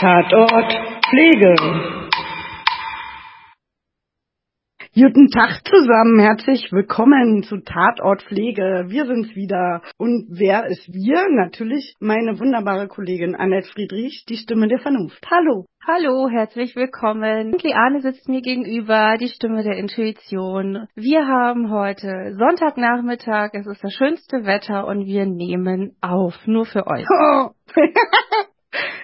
Tatort Pflege. Guten Tag zusammen, herzlich willkommen zu Tatort Pflege. Wir sind's wieder. Und wer ist wir? Natürlich meine wunderbare Kollegin Annette Friedrich, die Stimme der Vernunft. Hallo. Hallo, herzlich willkommen. Liane sitzt mir gegenüber, die Stimme der Intuition. Wir haben heute Sonntagnachmittag, es ist das schönste Wetter und wir nehmen auf, nur für euch. Oh.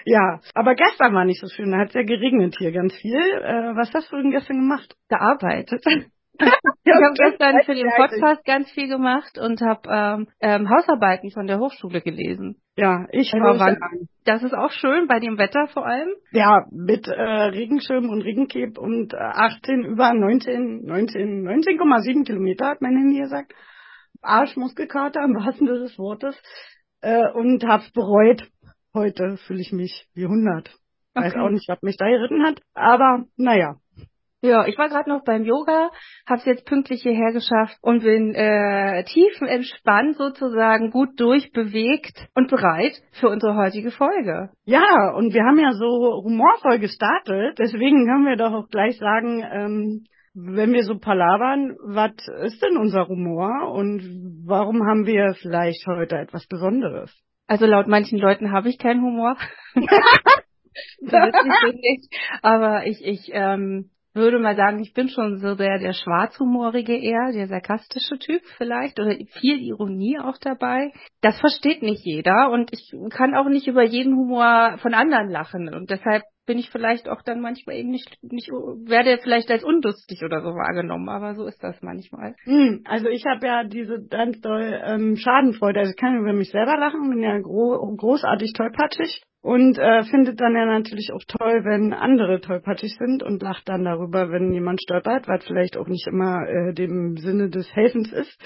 Ja, aber gestern war nicht so schön. Da hat es ja geregnet hier ganz viel. Äh, was hast du denn gestern gemacht? Gearbeitet. ich habe gestern für den Podcast ganz viel gemacht und habe ähm, ähm, Hausarbeiten von der Hochschule gelesen. Ja, ich war an. Das ist auch schön bei dem Wetter vor allem. Ja, mit äh, Regenschirm und Regenkeb und äh, 18 über 19, 19, 19,7 Kilometer hat mein Handy gesagt. Arschmuskelkater im wahrsten Sinne des Wortes. Äh, und hab's bereut heute fühle ich mich wie 100. Okay. Weiß auch nicht, was mich da geritten hat, aber naja. Ja, ich war gerade noch beim Yoga, habe es jetzt pünktlich hierher geschafft und bin äh, tiefenentspannt sozusagen, gut durchbewegt und bereit für unsere heutige Folge. Ja, und wir haben ja so humorvoll gestartet, deswegen können wir doch auch gleich sagen, ähm, wenn wir so palavern, was ist denn unser Humor und warum haben wir vielleicht heute etwas Besonderes? Also laut manchen Leuten habe ich keinen Humor. ist nicht, aber ich, ich ähm, würde mal sagen, ich bin schon so der, der schwarzhumorige eher, der sarkastische Typ vielleicht oder viel Ironie auch dabei. Das versteht nicht jeder und ich kann auch nicht über jeden Humor von anderen lachen und deshalb bin ich vielleicht auch dann manchmal eben nicht, nicht werde vielleicht als unlustig oder so wahrgenommen, aber so ist das manchmal. Hm, also ich habe ja diese ganz doll ähm, Schadenfreude, also ich kann über mich selber lachen, bin ja gro großartig tollpatschig und äh, findet dann ja natürlich auch toll, wenn andere tollpatschig sind und lacht dann darüber, wenn jemand stolpert, weil vielleicht auch nicht immer äh, dem Sinne des Helfens ist.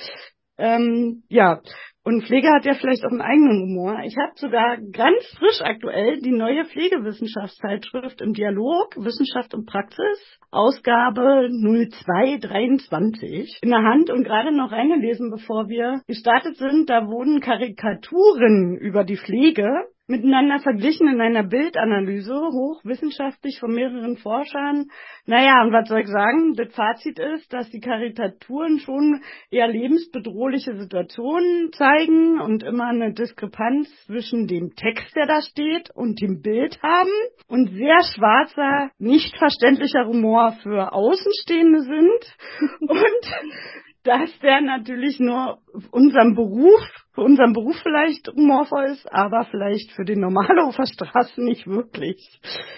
Ähm, ja, und Pflege hat ja vielleicht auch einen eigenen Humor. Ich habe sogar ganz frisch aktuell die neue Pflegewissenschaftszeitschrift im Dialog Wissenschaft und Praxis, Ausgabe 0223 in der Hand und gerade noch reingelesen, bevor wir gestartet sind. Da wurden Karikaturen über die Pflege miteinander verglichen in einer Bildanalyse, hochwissenschaftlich von mehreren Forschern. Naja, und was soll ich sagen? Das Fazit ist, dass die Karikaturen schon eher lebensbedrohliche Situationen zeigen und immer eine Diskrepanz zwischen dem Text, der da steht, und dem Bild haben und sehr schwarzer, nicht verständlicher Humor für Außenstehende sind und dass der natürlich nur unserem Beruf, für unseren Beruf vielleicht humorvoll ist, aber vielleicht für den Normalhofer Straße nicht wirklich.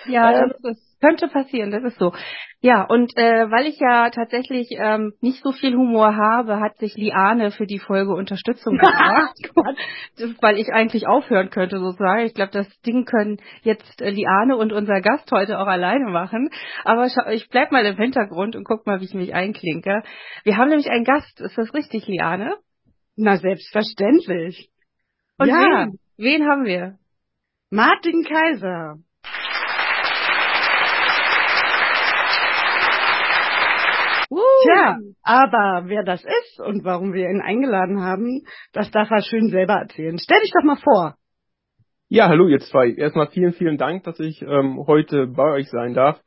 Ja, ähm, das ist, könnte passieren, das ist so. Ja, und äh, weil ich ja tatsächlich ähm, nicht so viel Humor habe, hat sich Liane für die Folge Unterstützung gebracht, weil ich eigentlich aufhören könnte sozusagen. Ich glaube, das Ding können jetzt äh, Liane und unser Gast heute auch alleine machen. Aber ich bleib mal im Hintergrund und guck mal, wie ich mich einklinke. Wir haben nämlich einen Gast, ist das richtig, Liane? Na, selbstverständlich. Und ja. wen? Wen haben wir? Martin Kaiser. Tja, aber wer das ist und warum wir ihn eingeladen haben, das darf er schön selber erzählen. Stell dich doch mal vor. Ja, hallo ihr zwei. Erstmal vielen, vielen Dank, dass ich ähm, heute bei euch sein darf.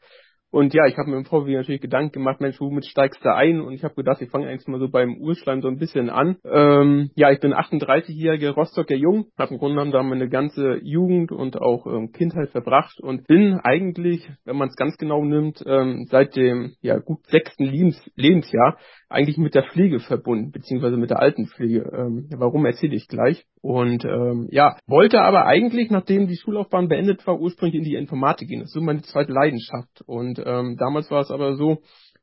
Und ja, ich habe mir im Vorfeld natürlich Gedanken gemacht, Mensch, womit steigst du ein? Und ich habe gedacht, ich fange eigentlich mal so beim Urschleim so ein bisschen an. Ähm, ja, ich bin 38-jähriger Rostocker Jung, habe im Grunde genommen da meine ganze Jugend und auch ähm, Kindheit verbracht und bin eigentlich, wenn man es ganz genau nimmt, ähm, seit dem ja gut sechsten Lebens Lebensjahr eigentlich mit der Pflege verbunden, beziehungsweise mit der Altenpflege. Ähm, warum erzähle ich gleich. Und ähm, ja, wollte aber eigentlich, nachdem die Schullaufbahn beendet war, ursprünglich in die Informatik gehen. Das ist so meine zweite Leidenschaft. Und ähm, damals war es aber so,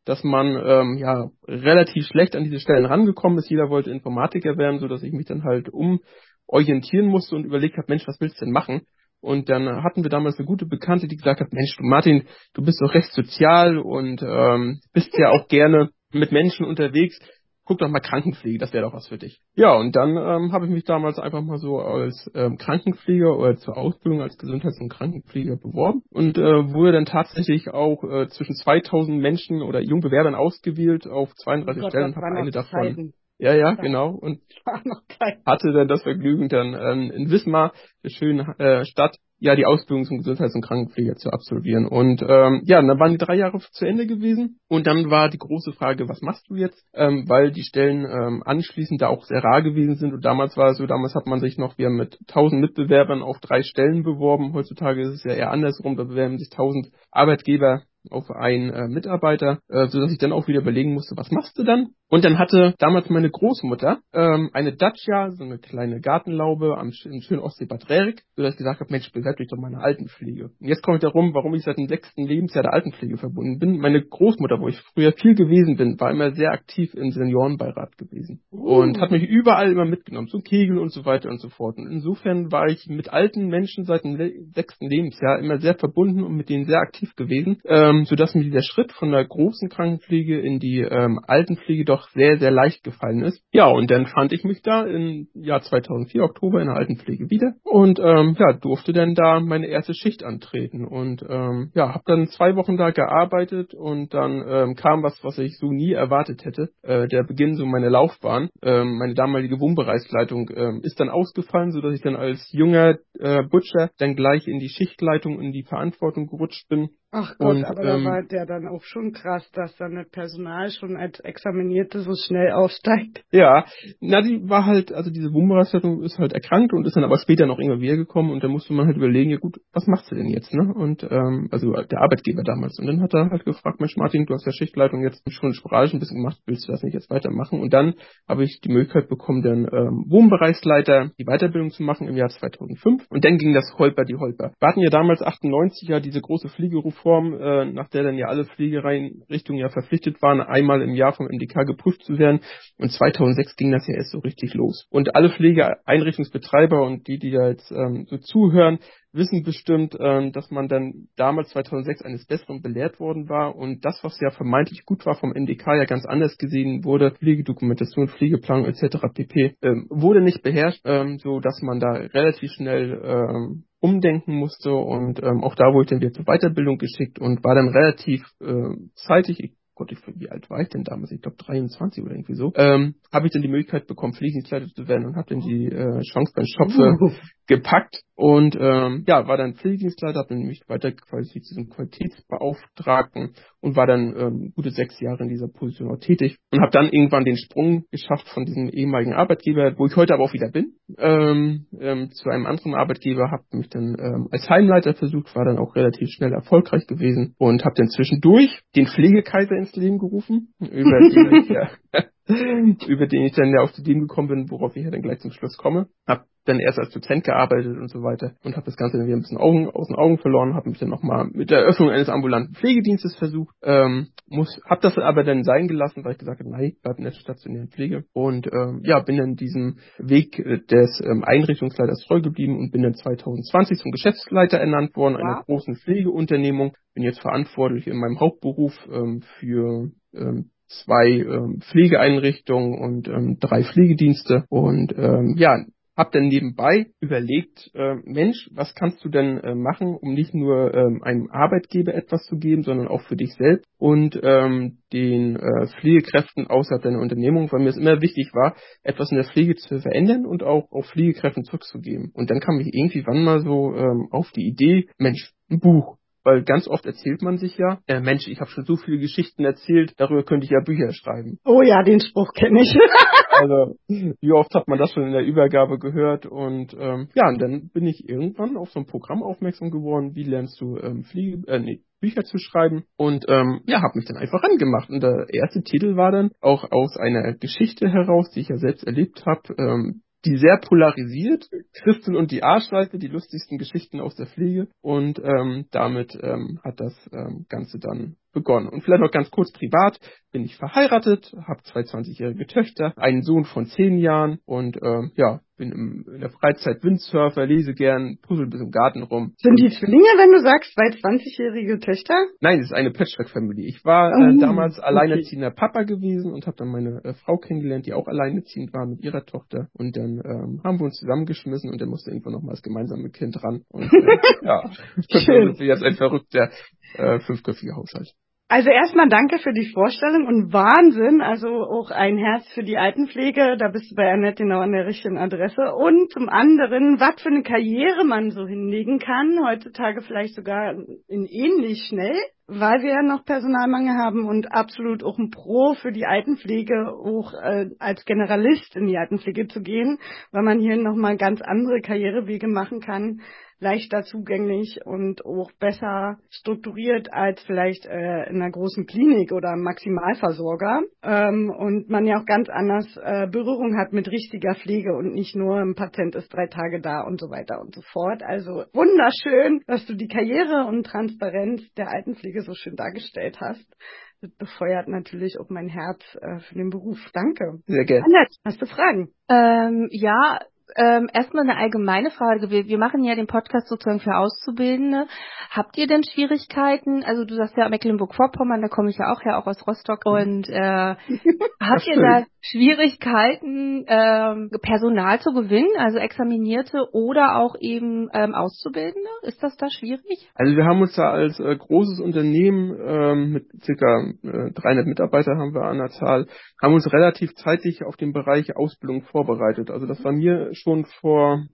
dass man ähm, ja relativ schlecht an diese Stellen rangekommen ist. Jeder wollte Informatiker werden, so dass ich mich dann halt umorientieren musste und überlegt habe, Mensch, was willst du denn machen? Und dann hatten wir damals eine gute Bekannte, die gesagt hat, Mensch, du Martin, du bist doch recht sozial und ähm, bist ja auch gerne mit Menschen unterwegs. Guck doch mal Krankenpflege, das wäre doch was für dich. Ja, und dann ähm, habe ich mich damals einfach mal so als ähm, Krankenpfleger oder zur Ausbildung als Gesundheits- und Krankenpfleger beworben und äh, wurde dann tatsächlich auch äh, zwischen 2000 Menschen oder Jungbewerbern ausgewählt auf 32 oh Gott, Stellen und habe eine davon Ja, ja, genau. Und hatte dann das Vergnügen, dann ähm, in Wismar, der schönen äh, Stadt, ja die Ausbildung zum Gesundheits- und Krankenpfleger zu absolvieren. Und ähm, ja, dann waren die drei Jahre zu Ende gewesen und dann war die große Frage, was machst du jetzt? Ähm, weil die Stellen ähm, anschließend da auch sehr rar gewesen sind und damals war es so, damals hat man sich noch, wir haben mit tausend Mitbewerbern auf drei Stellen beworben. Heutzutage ist es ja eher andersrum, da bewerben sich tausend Arbeitgeber auf einen äh, Mitarbeiter, äh, so dass ich dann auch wieder überlegen musste, was machst du dann? Und dann hatte damals meine Großmutter ähm, eine Dacia, so eine kleine Gartenlaube am in schönen Ostseebad Rerik, so dass ich gesagt habe, Mensch, bewerb dich doch mal eine Altenpflege. Und jetzt komme ich darum, warum ich seit dem sechsten Lebensjahr der Altenpflege verbunden bin. Meine Großmutter, wo ich früher viel gewesen bin, war immer sehr aktiv im Seniorenbeirat gewesen uh. und hat mich überall immer mitgenommen, zu Kegel und so weiter und so fort. Und insofern war ich mit alten Menschen seit dem sechsten Lebensjahr immer sehr verbunden und mit denen sehr aktiv gewesen. Ähm, ähm, sodass mir dieser Schritt von der großen Krankenpflege in die ähm, Altenpflege doch sehr, sehr leicht gefallen ist. Ja, und dann fand ich mich da im Jahr 2004, Oktober, in der Altenpflege wieder und ähm, ja, durfte dann da meine erste Schicht antreten und ähm, ja, habe dann zwei Wochen da gearbeitet und dann ähm, kam was, was ich so nie erwartet hätte, äh, der Beginn so meiner Laufbahn. Ähm, meine damalige Wohnbereichsleitung ähm, ist dann ausgefallen, sodass ich dann als junger äh, Butcher dann gleich in die Schichtleitung, in die Verantwortung gerutscht bin Ach Gott, und, aber ähm, da war der dann auch schon krass, dass dann das Personal schon als Examinierte so schnell aufsteigt. Ja, na, die war halt, also diese Wummerasleitung ist halt erkrankt und ist dann aber später noch immer wiedergekommen und da musste man halt überlegen, ja gut, was machst du denn jetzt, ne? Und ähm, also der Arbeitgeber damals. Und dann hat er halt gefragt, Mensch Martin, du hast ja Schichtleitung jetzt schon sporadisch ein bisschen gemacht, willst du das nicht jetzt weitermachen? Und dann habe ich die Möglichkeit bekommen, den ähm, Wohnbereichsleiter die Weiterbildung zu machen im Jahr 2005 und dann ging das Holper die Holper. Wir hatten ja damals 98 ja diese große Fliegeruf Reform, äh, nach der dann ja alle Pflegeeinrichtungen ja verpflichtet waren, einmal im Jahr vom MDK geprüft zu werden. Und 2006 ging das ja erst so richtig los. Und alle Pflegeeinrichtungsbetreiber und die, die da jetzt ähm, so zuhören, wissen bestimmt, ähm, dass man dann damals 2006 eines Besseren belehrt worden war und das, was ja vermeintlich gut war vom MDK, ja ganz anders gesehen wurde, Pflegedokumentation, Pflegeplanung etc. pp. Ähm, wurde nicht beherrscht, ähm, so dass man da relativ schnell ähm, umdenken musste und ähm, auch da wurde dann wieder zur Weiterbildung geschickt und war dann relativ äh, zeitig, Gott, ich, wie alt war ich denn damals? Ich glaube 23 oder irgendwie so. Ähm, habe ich dann die Möglichkeit bekommen, Fliegenskleider zu werden und habe dann die äh, Chance beim Schopfe uh. gepackt und ähm, ja, war dann Pflegedienstleiter, habe dann nämlich weiter qualifiziert zum Qualitätsbeauftragten und war dann ähm, gute sechs Jahre in dieser Position auch tätig und habe dann irgendwann den Sprung geschafft von diesem ehemaligen Arbeitgeber, wo ich heute aber auch wieder bin, ähm, ähm, zu einem anderen Arbeitgeber, habe mich dann ähm, als Heimleiter versucht, war dann auch relativ schnell erfolgreich gewesen und habe dann zwischendurch den Pflegekaiser ins Leben gerufen, über ja über den ich dann ja auf die Idee gekommen bin, worauf ich ja dann gleich zum Schluss komme. Hab dann erst als Dozent gearbeitet und so weiter und habe das Ganze dann wieder ein bisschen Augen, aus den Augen verloren, habe mich dann nochmal mit der Eröffnung eines ambulanten Pflegedienstes versucht, ähm, muss, habe das aber dann sein gelassen, weil ich gesagt habe, nein, bleib in der stationären Pflege und ähm, ja, bin dann diesem Weg äh, des ähm, Einrichtungsleiters treu geblieben und bin dann 2020 zum Geschäftsleiter ernannt worden, ja. einer großen Pflegeunternehmung, bin jetzt verantwortlich in meinem Hauptberuf ähm, für ähm, zwei ähm, Pflegeeinrichtungen und ähm, drei Pflegedienste und ähm, ja, hab dann nebenbei überlegt, äh, Mensch, was kannst du denn äh, machen, um nicht nur ähm, einem Arbeitgeber etwas zu geben, sondern auch für dich selbst und ähm, den äh, Pflegekräften außerhalb deiner Unternehmung, weil mir es immer wichtig war, etwas in der Pflege zu verändern und auch auf Pflegekräften zurückzugeben. Und dann kam ich irgendwie wann mal so ähm, auf die Idee, Mensch, ein Buch. Weil ganz oft erzählt man sich ja, äh, Mensch, ich habe schon so viele Geschichten erzählt, darüber könnte ich ja Bücher schreiben. Oh ja, den Spruch kenne ich. also, wie oft hat man das schon in der Übergabe gehört? Und ähm, ja, und dann bin ich irgendwann auf so ein Programm aufmerksam geworden, wie lernst du ähm, Fliege, äh, nee, Bücher zu schreiben und ähm, ja, habe mich dann einfach angemacht. Und der erste Titel war dann auch aus einer Geschichte heraus, die ich ja selbst erlebt habe, ähm, die sehr polarisiert. Christel und die Arschleife, die lustigsten Geschichten aus der Pflege. Und ähm, damit ähm, hat das ähm, Ganze dann begonnen. Und vielleicht noch ganz kurz privat, bin ich verheiratet, habe zwei 20-jährige Töchter, einen Sohn von 10 Jahren und ähm, ja, bin im, in der Freizeit Windsurfer, lese gern, puzzle bis im Garten rum. Sind die Zwillinge, wenn du sagst, zwei 20-jährige Töchter? Nein, es ist eine Patchwork-Familie. Ich war äh, oh, damals okay. alleinerziehender Papa gewesen und habe dann meine äh, Frau kennengelernt, die auch alleinerziehend war mit ihrer Tochter. Und dann ähm, haben wir uns zusammengeschmissen und dann musste irgendwann noch mal das gemeinsame Kind ran. Und äh, ja, das ist jetzt ein verrückter äh, fünfköpfiger Haushalt. Also erstmal danke für die Vorstellung und Wahnsinn. Also auch ein Herz für die Altenpflege. Da bist du bei Annette genau an der richtigen Adresse. Und zum anderen, was für eine Karriere man so hinlegen kann. Heutzutage vielleicht sogar in ähnlich schnell weil wir ja noch Personalmangel haben und absolut auch ein Pro für die Altenpflege, auch äh, als Generalist in die Altenpflege zu gehen, weil man hier nochmal ganz andere Karrierewege machen kann, leichter zugänglich und auch besser strukturiert als vielleicht äh, in einer großen Klinik oder einem Maximalversorger. Ähm, und man ja auch ganz anders äh, Berührung hat mit richtiger Pflege und nicht nur ein Patient ist drei Tage da und so weiter und so fort. Also wunderschön, dass du die Karriere und Transparenz der Altenpflege so schön dargestellt hast. Das befeuert natürlich auch mein Herz äh, für den Beruf. Danke. Sehr gerne. Annette, hast du Fragen? Ähm, ja, ähm, erstmal eine allgemeine Frage. Wir, wir machen ja den Podcast sozusagen für Auszubildende. Habt ihr denn Schwierigkeiten? Also du sagst ja Mecklenburg-Vorpommern, da komme ich ja auch her, auch aus Rostock. Und äh, habt ihr da Schwierigkeiten, ähm, Personal zu gewinnen, also Examinierte oder auch eben ähm, Auszubildende? Ist das da schwierig? Also wir haben uns da als äh, großes Unternehmen ähm, mit circa äh, 300 Mitarbeiter haben wir an der Zahl, haben uns relativ zeitig auf den Bereich Ausbildung vorbereitet. Also das war mir schon vor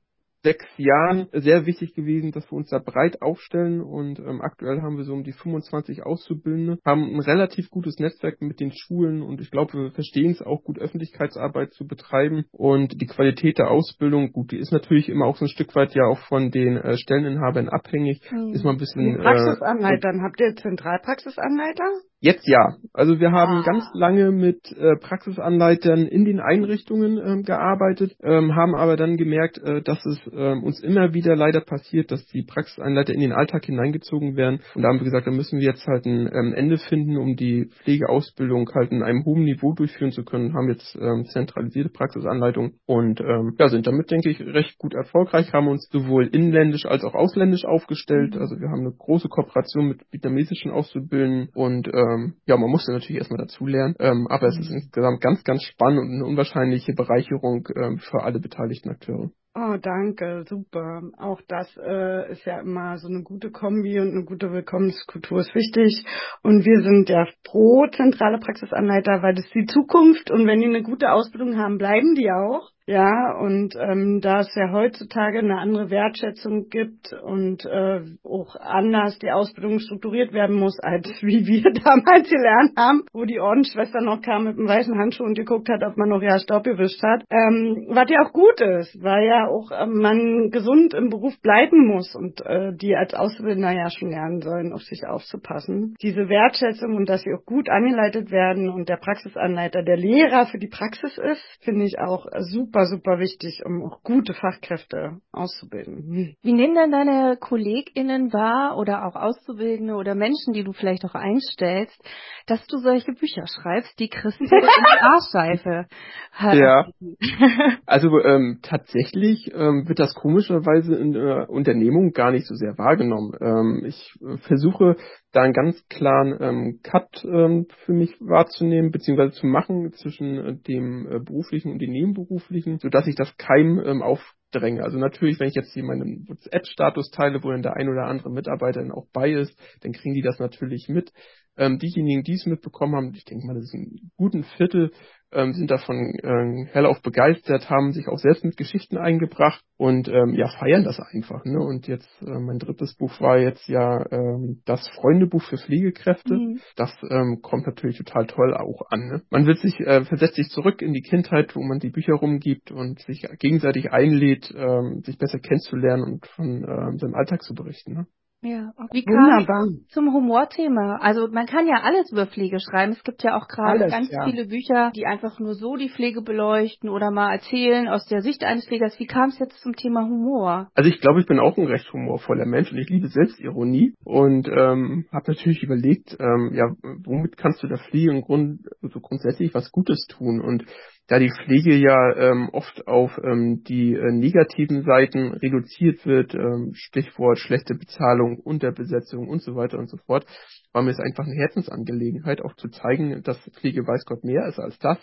sechs Jahren sehr wichtig gewesen, dass wir uns da breit aufstellen und ähm, aktuell haben wir so um die 25 Auszubildende, haben ein relativ gutes Netzwerk mit den Schulen und ich glaube, wir verstehen es auch gut, Öffentlichkeitsarbeit zu betreiben und die Qualität der Ausbildung, gut, die ist natürlich immer auch so ein Stück weit ja auch von den äh, Stelleninhabern abhängig, hm. ist mal ein bisschen... Die Praxisanleitern, äh, habt ihr Zentralpraxisanleiter? Jetzt ja. Also wir haben ah. ganz lange mit äh, Praxisanleitern in den Einrichtungen ähm, gearbeitet, ähm, haben aber dann gemerkt, äh, dass es ähm, uns immer wieder leider passiert, dass die Praxisanleiter in den Alltag hineingezogen werden. Und da haben wir gesagt, da müssen wir jetzt halt ein ähm, Ende finden, um die Pflegeausbildung halt in einem hohen Niveau durchführen zu können. Haben jetzt ähm, zentralisierte Praxisanleitungen und ähm, ja, sind damit, denke ich, recht gut erfolgreich, haben uns sowohl inländisch als auch ausländisch aufgestellt. Mhm. Also wir haben eine große Kooperation mit vietnamesischen Auszubildenden und äh, ähm, ja, man musste natürlich erstmal dazulernen, ähm, aber es ist insgesamt ganz, ganz spannend und eine unwahrscheinliche Bereicherung ähm, für alle beteiligten Akteure. Oh, danke, super. Auch das äh, ist ja immer so eine gute Kombi und eine gute Willkommenskultur ist wichtig. Und wir sind ja pro zentrale Praxisanleiter, weil das ist die Zukunft und wenn die eine gute Ausbildung haben, bleiben die auch. Ja, und ähm, da es ja heutzutage eine andere Wertschätzung gibt und äh, auch anders die Ausbildung strukturiert werden muss, als wie wir damals gelernt haben, wo die Ordensschwester noch kam mit einem weißen Handschuh und geguckt hat, ob man noch ja Staub gewischt hat. Ähm, was ja auch gut ist, weil ja auch äh, man gesund im Beruf bleiben muss und äh, die als Auszubildender ja schon lernen sollen, auf sich aufzupassen. Diese Wertschätzung und dass sie auch gut angeleitet werden und der Praxisanleiter der Lehrer für die Praxis ist, finde ich auch super super, super wichtig, um auch gute Fachkräfte auszubilden. Wie nehmen dann deine KollegInnen wahr oder auch Auszubildende oder Menschen, die du vielleicht auch einstellst, dass du solche Bücher schreibst, die Christen in die Arschseife Ja. Also ähm, tatsächlich ähm, wird das komischerweise in der Unternehmung gar nicht so sehr wahrgenommen. Ähm, ich äh, versuche da einen ganz klaren ähm, Cut ähm, für mich wahrzunehmen, beziehungsweise zu machen zwischen äh, dem äh, beruflichen und dem nebenberuflichen, sodass ich das keinem ähm, aufdränge. Also natürlich, wenn ich jetzt hier meinen WhatsApp-Status teile, wo dann der ein oder andere Mitarbeiter dann auch bei ist, dann kriegen die das natürlich mit. Ähm, diejenigen, die es mitbekommen haben, ich denke mal, das ist ein guten Viertel, ähm, sind davon äh, hellauf begeistert, haben sich auch selbst mit Geschichten eingebracht und ähm, ja, feiern das einfach. Ne? Und jetzt, äh, mein drittes Buch war jetzt ja ähm, das Freundebuch für Pflegekräfte. Mhm. Das ähm, kommt natürlich total toll auch an. Ne? Man wird sich, äh, versetzt sich zurück in die Kindheit, wo man die Bücher rumgibt und sich gegenseitig einlädt, ähm, sich besser kennenzulernen und von ähm, seinem Alltag zu berichten. Ne? Ja, wie kam zum Humorthema? Also man kann ja alles über Pflege schreiben. Es gibt ja auch gerade ganz ja. viele Bücher, die einfach nur so die Pflege beleuchten oder mal erzählen aus der Sicht eines Pflegers. Wie kam es jetzt zum Thema Humor? Also ich glaube, ich bin auch ein recht humorvoller Mensch und ich liebe Selbstironie und ähm, habe natürlich überlegt, ähm, ja, womit kannst du der Pflege im Grund, also grundsätzlich was Gutes tun und da die Pflege ja ähm, oft auf ähm, die äh, negativen Seiten reduziert wird, ähm, Stichwort schlechte Bezahlung, Unterbesetzung und so weiter und so fort, war mir es einfach eine Herzensangelegenheit, auch zu zeigen, dass Pflege weiß Gott mehr ist als das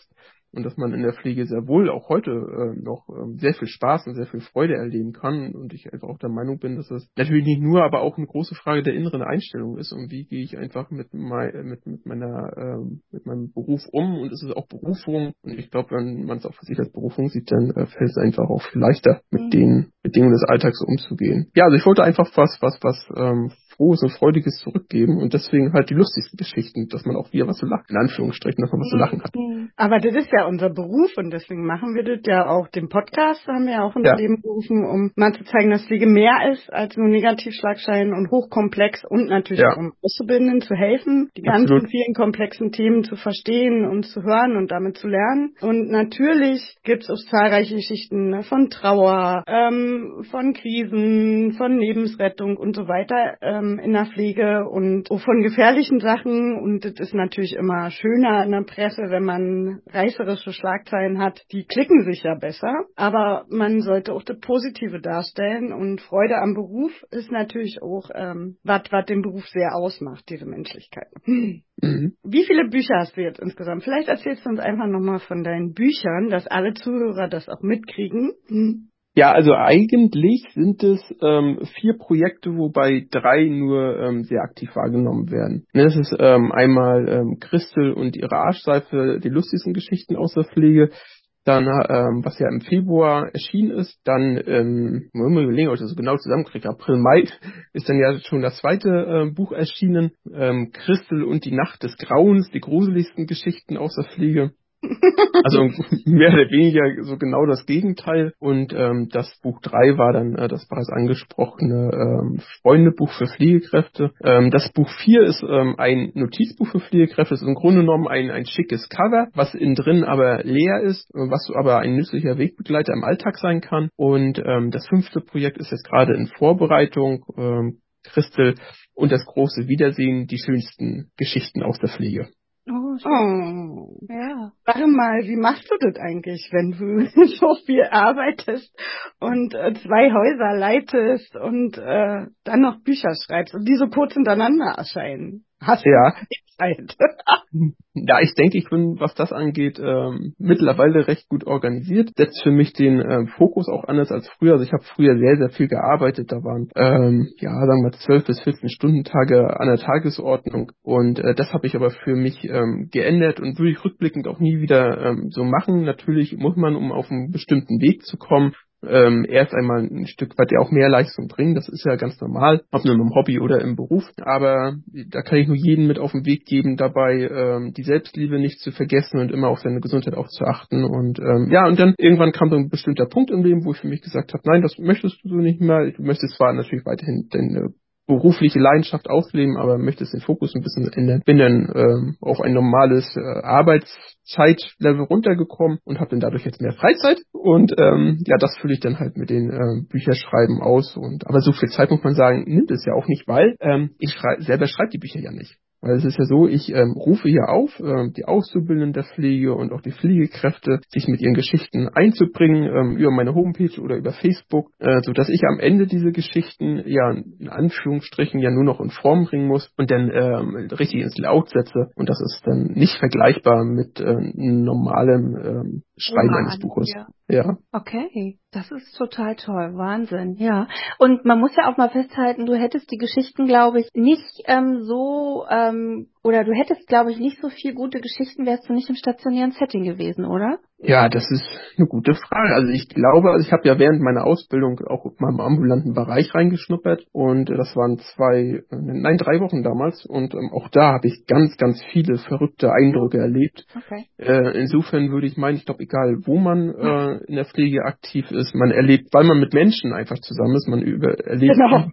und dass man in der Pflege sehr wohl auch heute äh, noch äh, sehr viel Spaß und sehr viel Freude erleben kann und ich einfach auch der Meinung bin, dass das natürlich nicht nur, aber auch eine große Frage der inneren Einstellung ist und wie gehe ich einfach mit, mein, mit, mit meiner äh, mit meinem Beruf um und es ist auch Berufung und ich glaube, wenn man es auch für sich als Berufung sieht, dann äh, fällt es einfach auch viel leichter mit mhm. den Bedingungen des Alltags umzugehen. Ja, also ich wollte einfach was was was ähm, Frohes und Freudiges zurückgeben und deswegen halt die lustigsten Geschichten, dass man auch wieder was zu lachen, in Anführungsstrichen, dass man was zu lachen hat. Mhm. Aber das ist ja unser Beruf und deswegen machen wir das ja auch. Den Podcast haben wir ja auch ins ja. Leben berufen, um mal zu zeigen, dass Pflege mehr ist als nur Negativschlagschein und hochkomplex und natürlich ja. um Auszubildenden zu helfen, die ganzen Absolut. vielen komplexen Themen zu verstehen und zu hören und damit zu lernen. Und natürlich gibt es auch zahlreiche Geschichten ne, von Trauer, ähm, von Krisen, von Lebensrettung und so weiter. Ähm, ähm, in der Pflege und von gefährlichen Sachen. Und es ist natürlich immer schöner in der Presse, wenn man reißerische Schlagzeilen hat. Die klicken sich ja besser. Aber man sollte auch das Positive darstellen. Und Freude am Beruf ist natürlich auch ähm, was, was den Beruf sehr ausmacht, diese Menschlichkeit. Mhm. Wie viele Bücher hast du jetzt insgesamt? Vielleicht erzählst du uns einfach nochmal von deinen Büchern, dass alle Zuhörer das auch mitkriegen. Mhm. Ja, also eigentlich sind es ähm, vier Projekte, wobei drei nur ähm, sehr aktiv wahrgenommen werden. Das ist ähm, einmal ähm, Christel und ihre Arschseife, die lustigsten Geschichten aus der Pflege. Dann, ähm, was ja im Februar erschienen ist, dann, ähm, man überlegen, ob ich das genau zusammenkriege, April, Mai ist dann ja schon das zweite äh, Buch erschienen, ähm, Christel und die Nacht des Grauens, die gruseligsten Geschichten aus der Pflege. Also mehr oder weniger so genau das Gegenteil. Und ähm, das Buch 3 war dann äh, das bereits angesprochene ähm, Freundebuch für Pflegekräfte. Ähm, das Buch 4 ist ähm, ein Notizbuch für Pflegekräfte. Ist im Grunde genommen ein, ein schickes Cover, was innen drin aber leer ist, was aber ein nützlicher Wegbegleiter im Alltag sein kann. Und ähm, das fünfte Projekt ist jetzt gerade in Vorbereitung. Ähm, Christel und das große Wiedersehen, die schönsten Geschichten aus der Pflege. Oh, oh. Ja. Sag mal, wie machst du das eigentlich, wenn du so viel arbeitest und äh, zwei Häuser leitest und äh, dann noch Bücher schreibst und die so kurz hintereinander erscheinen? Hast du ja. Zeit? ja, ich denke, ich bin, was das angeht, ähm, mittlerweile recht gut organisiert. Setzt für mich den ähm, Fokus auch anders als früher. Also ich habe früher sehr, sehr viel gearbeitet. Da waren, ähm, ja, sagen wir 12 bis 14 Stundentage an der Tagesordnung. Und äh, das habe ich aber für mich ähm, geändert und würde ich rückblickend auch nie wieder ähm, so machen. Natürlich muss man, um auf einen bestimmten Weg zu kommen, ähm, erst einmal ein Stück weit ja auch mehr Leistung bringen. Das ist ja ganz normal, ob nur im Hobby oder im Beruf. Aber da kann ich nur jeden mit auf den Weg geben, dabei ähm, die Selbstliebe nicht zu vergessen und immer auf seine Gesundheit auch zu achten. Und ähm, ja, und dann irgendwann kam so ein bestimmter Punkt im Leben, wo ich für mich gesagt habe, nein, das möchtest du so nicht mehr. Du möchtest zwar natürlich weiterhin deine berufliche Leidenschaft ausleben, aber möchtest den Fokus ein bisschen ändern. Bin dann ähm, auf ein normales äh, Arbeitszeitlevel runtergekommen und habe dann dadurch jetzt mehr Freizeit und ähm, ja, das fülle ich dann halt mit den äh, Bücherschreiben aus und aber so viel Zeit muss man sagen, nimmt es ja auch nicht, weil ähm, ich schrei selber schreibe die Bücher ja nicht. Weil es ist ja so, ich ähm, rufe hier auf, ähm, die Auszubildenden der Pflege und auch die Pflegekräfte, sich mit ihren Geschichten einzubringen ähm, über meine Homepage oder über Facebook, äh, so dass ich am Ende diese Geschichten ja in Anführungsstrichen ja nur noch in Form bringen muss und dann ähm, richtig ins Laut setze. Und das ist dann nicht vergleichbar mit äh, normalem ähm, Schreiben Roman, eines Buches. Ja. ja. Okay, das ist total toll, Wahnsinn, ja. Und man muss ja auch mal festhalten, du hättest die Geschichten, glaube ich, nicht ähm, so ähm, oder du hättest, glaube ich, nicht so viel gute Geschichten, wärst du nicht im stationären Setting gewesen, oder? Ja, das ist eine gute Frage. Also ich glaube, also ich habe ja während meiner Ausbildung auch mal im ambulanten Bereich reingeschnuppert und das waren zwei, äh, nein, drei Wochen damals und ähm, auch da habe ich ganz, ganz viele verrückte Eindrücke erlebt. Okay. Äh, insofern würde ich meinen, ich glaube, egal wo man äh, in der Pflege aktiv ist, man erlebt, weil man mit Menschen einfach zusammen ist, man über, erlebt genau.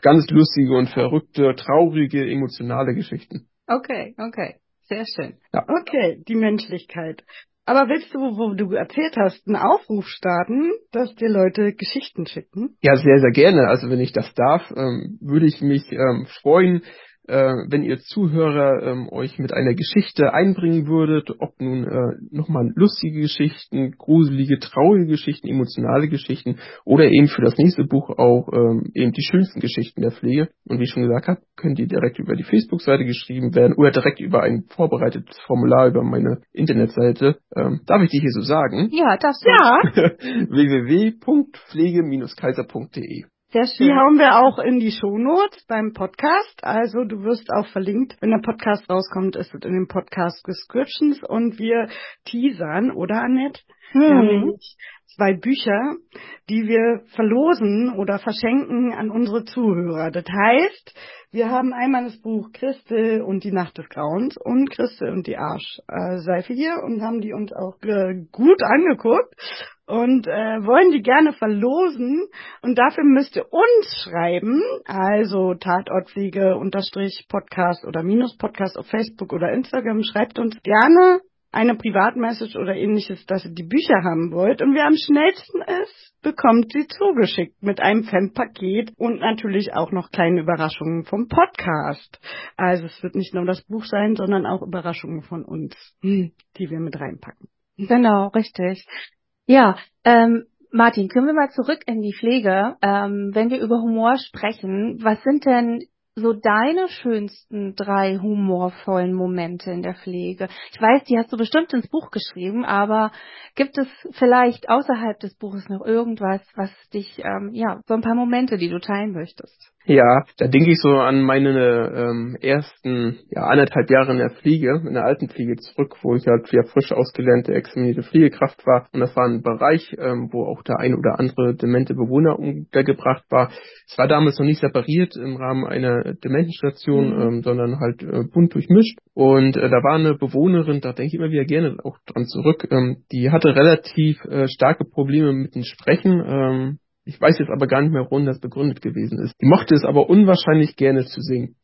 ganz lustige und verrückte, traurige, emotionale Geschichten. Okay, okay. Sehr schön. Ja. Okay, die Menschlichkeit. Aber willst du, wo du erzählt hast, einen Aufruf starten, dass dir Leute Geschichten schicken? Ja, sehr, sehr gerne. Also wenn ich das darf, ähm, würde ich mich ähm, freuen, wenn ihr Zuhörer ähm, euch mit einer Geschichte einbringen würdet, ob nun äh, nochmal lustige Geschichten, gruselige, traurige Geschichten, emotionale Geschichten oder eben für das nächste Buch auch ähm, eben die schönsten Geschichten der Pflege. Und wie ich schon gesagt habe, könnt ihr direkt über die Facebook-Seite geschrieben werden oder direkt über ein vorbereitetes Formular über meine Internetseite. Ähm, darf ich dir hier so sagen? Ja, das Ja, www.pflege-kaiser.de Sehr schön. die hauen wir auch in die Shownotes beim Podcast. Also du wirst auch verlinkt. Wenn der Podcast rauskommt, ist es in den Podcast Descriptions und wir teasern, oder Annette? Wir haben Hm. nämlich zwei Bücher, die wir verlosen oder verschenken an unsere Zuhörer. Das heißt, wir haben einmal das Buch Christel und die Nacht des Grauens und Christel und die Arschseife hier und haben die uns auch äh, gut angeguckt und äh, wollen die gerne verlosen und dafür müsst ihr uns schreiben, also Tatortpflege unterstrich Podcast oder Minus Podcast auf Facebook oder Instagram, schreibt uns gerne eine Privatmessage oder ähnliches, dass ihr die Bücher haben wollt und wer am schnellsten ist, bekommt sie zugeschickt mit einem Fanpaket und natürlich auch noch kleine Überraschungen vom Podcast. Also es wird nicht nur das Buch sein, sondern auch Überraschungen von uns, hm, die wir mit reinpacken. Genau, richtig. Ja, ähm, Martin, können wir mal zurück in die Pflege? Ähm, wenn wir über Humor sprechen, was sind denn so deine schönsten drei humorvollen Momente in der Pflege? Ich weiß, die hast du bestimmt ins Buch geschrieben, aber gibt es vielleicht außerhalb des Buches noch irgendwas, was dich, ähm, ja, so ein paar Momente, die du teilen möchtest? Ja, da denke ich so an meine ähm, ersten ja, anderthalb Jahre in der Pflege, in der Altenpflege zurück, wo ich halt ja frisch ausgelernte, examinierte Pflegekraft war. Und das war ein Bereich, ähm, wo auch der ein oder andere demente Bewohner untergebracht war. Es war damals noch nicht separiert im Rahmen einer Dementenstation, Mhm. ähm, sondern halt äh, bunt durchmischt. Und äh, da war eine Bewohnerin, da denke ich immer wieder gerne auch dran zurück, ähm, die hatte relativ äh, starke Probleme mit dem Sprechen. Ähm, ich weiß jetzt aber gar nicht mehr, worin das begründet gewesen ist. Die mochte es aber unwahrscheinlich gerne zu singen.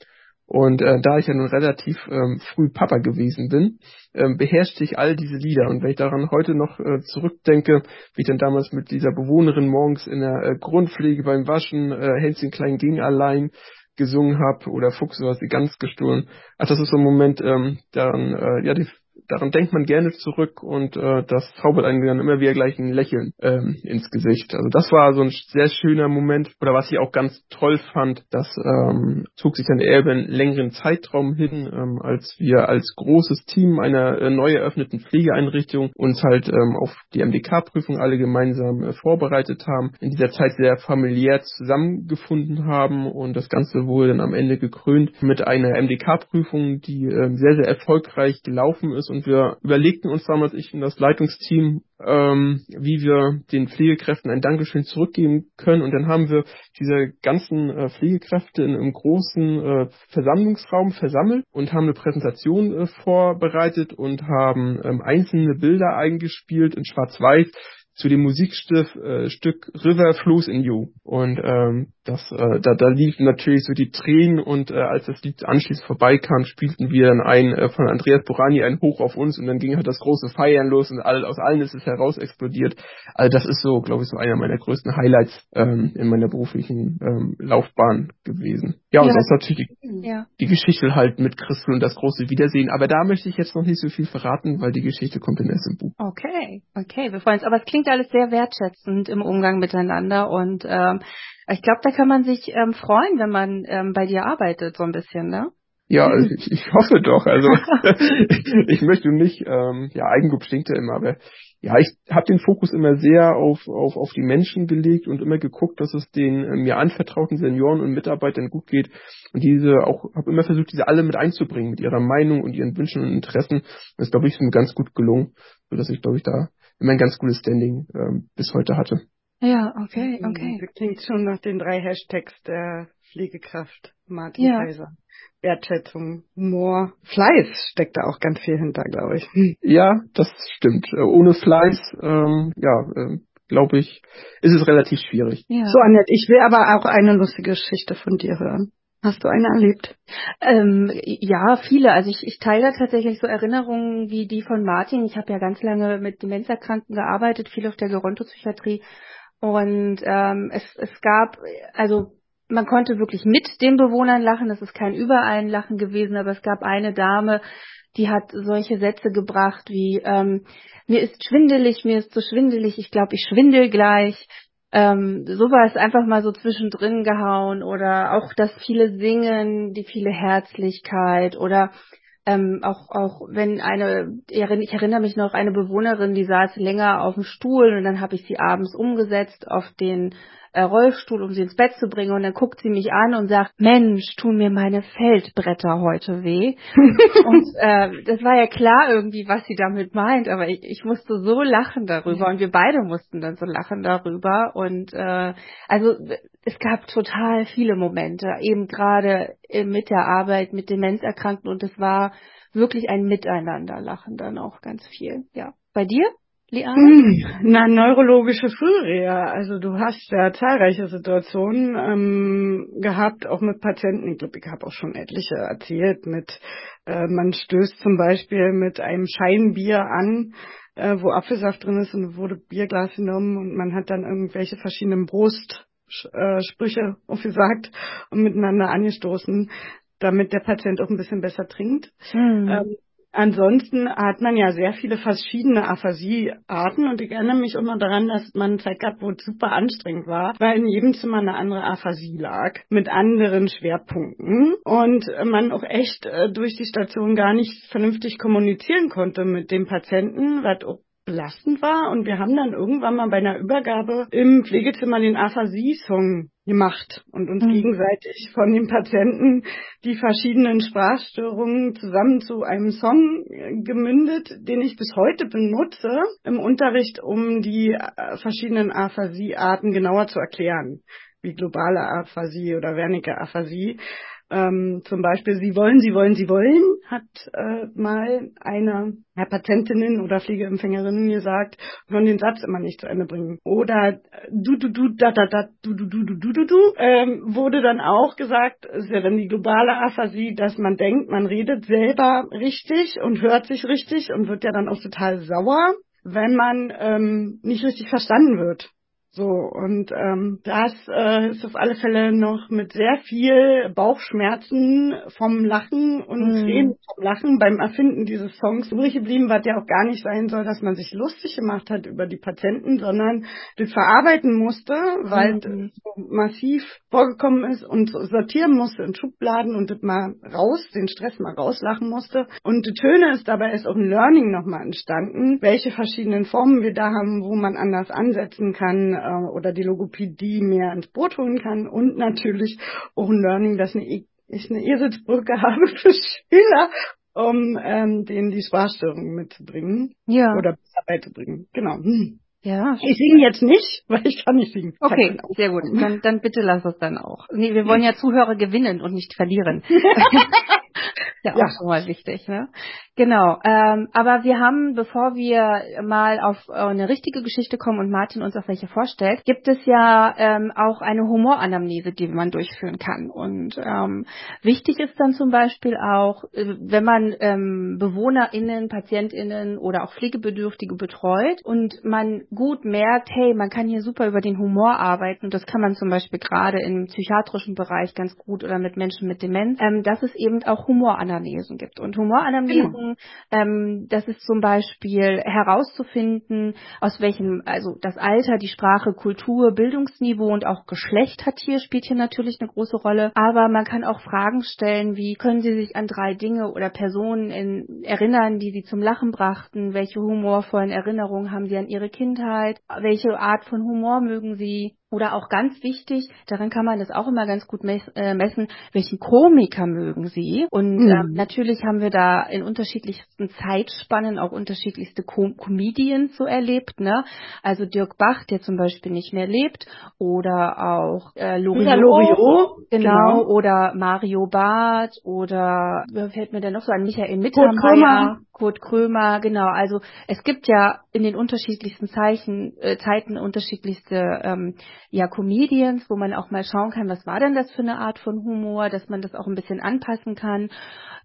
Und äh, da ich ja nun relativ ähm, früh Papa gewesen bin, ähm, beherrschte ich all diese Lieder. Und wenn ich daran heute noch äh, zurückdenke, wie ich dann damals mit dieser Bewohnerin morgens in der äh, Grundpflege beim Waschen äh, Hänschen klein ging allein gesungen habe oder Fuchs, du hast sie ganz gestohlen. Also das ist so ein Moment, ähm, daran, äh, ja, die, daran denkt man gerne zurück und äh, das zaubert einen dann immer wieder gleich ein Lächeln ähm, ins Gesicht. Also das war so ein sehr schöner Moment. Oder was ich auch ganz toll fand, das ähm, zog sich dann eher über einen längeren Zeitraum hin, ähm, als wir als großes Team einer äh, neu eröffneten Pflegeeinrichtung uns halt ähm, auf die MDK-Prüfung alle gemeinsam äh, vorbereitet haben, in dieser Zeit sehr familiär zusammengefunden haben und das Ganze wurde dann am Ende gekrönt mit einer MDK-Prüfung, die ähm, sehr, sehr erfolgreich gelaufen ist und wir überlegten uns damals, ich und das Leitungsteam, ähm, wie wir den Pflegekräften ein Dankeschön zurückgeben können. Und dann haben wir diese ganzen äh, Pflegekräfte in einem großen äh, Versammlungsraum versammelt und haben eine Präsentation äh, vorbereitet und haben ähm, einzelne Bilder eingespielt in Schwarz-Weiß zu dem Musikstück äh, Stück River Flows in You. Und ähm, das, äh, da, da liefen natürlich so die Tränen und äh, als das Lied anschließend vorbeikam, spielten wir dann ein äh, von Andreas Borani ein Hoch auf uns und dann ging halt das große Feiern los und all, aus allen ist es heraus explodiert. Also das ist so, glaube ich, so einer meiner größten Highlights ähm, in meiner beruflichen ähm, Laufbahn gewesen. Ja, und Ja. sonst natürlich die, Ja. die Geschichte halt mit Christel und das große Wiedersehen. Aber da möchte ich jetzt noch nicht so viel verraten, weil die Geschichte kommt in erst im Buch. Okay, okay, wir freuen uns. Aber es klingt alles sehr wertschätzend im Umgang miteinander und ähm, ich glaube, da kann man sich ähm, freuen, wenn man ähm, bei dir arbeitet, so ein bisschen, ne? Ja, ich, ich hoffe doch. Also ich möchte nicht, ähm, ja, Eigenlob stinkt ja immer, aber ja, ich habe den Fokus immer sehr auf, auf, auf die Menschen gelegt und immer geguckt, dass es den äh, mir anvertrauten Senioren und Mitarbeitern gut geht und diese auch, habe immer versucht, diese alle mit einzubringen, mit ihrer Meinung und ihren Wünschen und Interessen. Das ist, glaube ich, mir ganz gut gelungen, sodass ich, glaube ich, da immer ein ganz gutes Standing ähm, bis heute hatte. Ja, okay, okay. Das klingt schon nach den drei Hashtags der Pflegekraft Martin Ja. Kaiser. Wertschätzung, Humor, Fleiß steckt da auch ganz viel hinter, glaube ich. Ja, das stimmt. Äh, Ohne Fleiß, ähm, ja, äh, glaube ich, ist es relativ schwierig. Ja. So, Annette, ich will aber auch eine lustige Geschichte von dir hören. Hast du eine erlebt? Ähm, ja, viele. Also ich, ich teile tatsächlich so Erinnerungen wie die von Martin. Ich habe ja ganz lange mit Demenzerkranken gearbeitet, viel auf der Gerontopsychiatrie. Und ähm, es, es gab, also man konnte wirklich mit den Bewohnern lachen. Das ist kein überallen Lachen gewesen, aber es gab eine Dame, die hat solche Sätze gebracht wie ähm, mir ist schwindelig, mir ist so schwindelig, ich glaube, ich schwindel gleich. Ähm, sowas einfach mal so zwischendrin gehauen oder auch das viele Singen, die viele Herzlichkeit oder ähm, auch auch wenn eine ich erinnere mich noch eine Bewohnerin die saß länger auf dem Stuhl und dann habe ich sie abends umgesetzt auf den Rollstuhl, um sie ins Bett zu bringen. Und dann guckt sie mich an und sagt, Mensch, tun mir meine Feldbretter heute weh. und äh, das war ja klar irgendwie, was sie damit meint, aber ich, ich musste so lachen darüber und wir beide mussten dann so lachen darüber. Und äh, also es gab total viele Momente, eben gerade mit der Arbeit mit Demenzerkrankten und es war wirklich ein Miteinander lachen dann auch ganz viel. Ja. Bei dir? Liane? Hm, na, neurologische Frühreha. Also du hast ja zahlreiche Situationen ähm, gehabt, auch mit Patienten. Ich glaube, ich habe auch schon etliche erzählt. Mit äh, man stößt zum Beispiel mit einem Scheinbier an, äh, wo Apfelsaft drin ist und wurde Bierglas genommen und man hat dann irgendwelche verschiedenen Brustsprüche äh, aufgesagt und miteinander angestoßen damit der Patient auch ein bisschen besser trinkt. Mhm. Ähm, Ansonsten hat man ja sehr viele verschiedene Aphasiearten und ich erinnere mich immer daran, dass man Zeit gab, wo es super anstrengend war, weil in jedem Zimmer eine andere Aphasie lag mit anderen Schwerpunkten und man auch echt äh, durch die Station gar nicht vernünftig kommunizieren konnte mit dem Patienten, was auch belastend war und wir haben dann irgendwann mal bei einer Übergabe im Pflegezimmer den Aphasie-Song gemacht und uns mhm. gegenseitig von den Patienten die verschiedenen Sprachstörungen zusammen zu einem Song äh, gemündet, den ich bis heute benutze im Unterricht, um die äh, verschiedenen Aphasie-Arten genauer zu erklären, wie globale Aphasie oder Wernicke-Aphasie. Ähm, zum Beispiel, Sie wollen, Sie wollen, Sie wollen, hat äh, mal eine ja, Patientinnen oder Pflegeempfängerinnen gesagt, können den Satz immer nicht zu Ende bringen. Oder du, du, du, da, da, da, du, du, du, du, du, du, du, ähm, wurde dann auch gesagt, ist ja dann die globale Aphasie, dass man denkt, man redet selber richtig und hört sich richtig und wird ja dann auch total sauer, wenn man ähm, nicht richtig verstanden wird. So, und ähm, das äh, ist auf alle Fälle noch mit sehr viel Bauchschmerzen vom Lachen und mm. Tränen vom Lachen beim Erfinden dieses Songs übrig geblieben, was ja auch gar nicht sein soll, dass man sich lustig gemacht hat über die Patienten, sondern das verarbeiten musste, weil mm. so massiv vorgekommen ist und sortieren musste in Schubladen und das mal raus, den Stress mal rauslachen musste. Und die Töne ist dabei ist auch ein Learning nochmal entstanden, welche verschiedenen Formen wir da haben, wo man anders ansetzen kann äh, oder die Logopädie mehr ins Boot holen kann und natürlich auch ein Learning, dass eine, ich eine Eselsbrücke habe für Schüler, um ähm, denen die Sprachstörungen mitzubringen ja. oder beizubringen. Genau. Ja. Ich singe jetzt nicht, weil ich kann nicht singen. Okay, sehr gut. Dann, dann bitte lass es dann auch. Nee, wir wollen ja Zuhörer gewinnen und nicht verlieren. ja, auch ja. schon mal wichtig, ne? Genau, ähm, aber wir haben, bevor wir mal auf äh, eine richtige Geschichte kommen und Martin uns auch welche vorstellt, gibt es ja ähm, auch eine Humoranamnese, die man durchführen kann. Und ähm, wichtig ist dann zum Beispiel auch, äh, wenn man ähm, BewohnerInnen, PatientInnen oder auch Pflegebedürftige betreut und man gut merkt, hey, man kann hier super über den Humor arbeiten und das kann man zum Beispiel gerade im psychiatrischen Bereich ganz gut oder mit Menschen mit Demenz, ähm, dass es eben auch Humoranamnesen gibt. Und Humoranamnesen genau. Ähm, das ist zum Beispiel herauszufinden, aus welchem, also das Alter, die Sprache, Kultur, Bildungsniveau und auch Geschlecht hat hier, spielt hier natürlich eine große Rolle. Aber man kann auch Fragen stellen, wie können Sie sich an drei Dinge oder Personen in, erinnern, die Sie zum Lachen brachten? Welche humorvollen Erinnerungen haben Sie an Ihre Kindheit? Welche Art von Humor mögen Sie? Oder auch ganz wichtig, daran kann man das auch immer ganz gut äh, messen, welchen Komiker mögen Sie. Und mhm. ähm, natürlich haben wir da in unterschiedlichsten Zeitspannen auch unterschiedlichste Com Comedians so erlebt. Ne? Also Dirk Bach, der zum Beispiel nicht mehr lebt, oder auch äh, Loriot, Loriot. Genau, genau, oder Mario Barth, oder wer fällt mir denn noch so an? Michael Mittermeier. Kurt Krömer, genau. Also es gibt ja in den unterschiedlichsten Zeichen, äh, Zeiten unterschiedlichste ähm, ja Comedians, wo man auch mal schauen kann, was war denn das für eine Art von Humor, dass man das auch ein bisschen anpassen kann.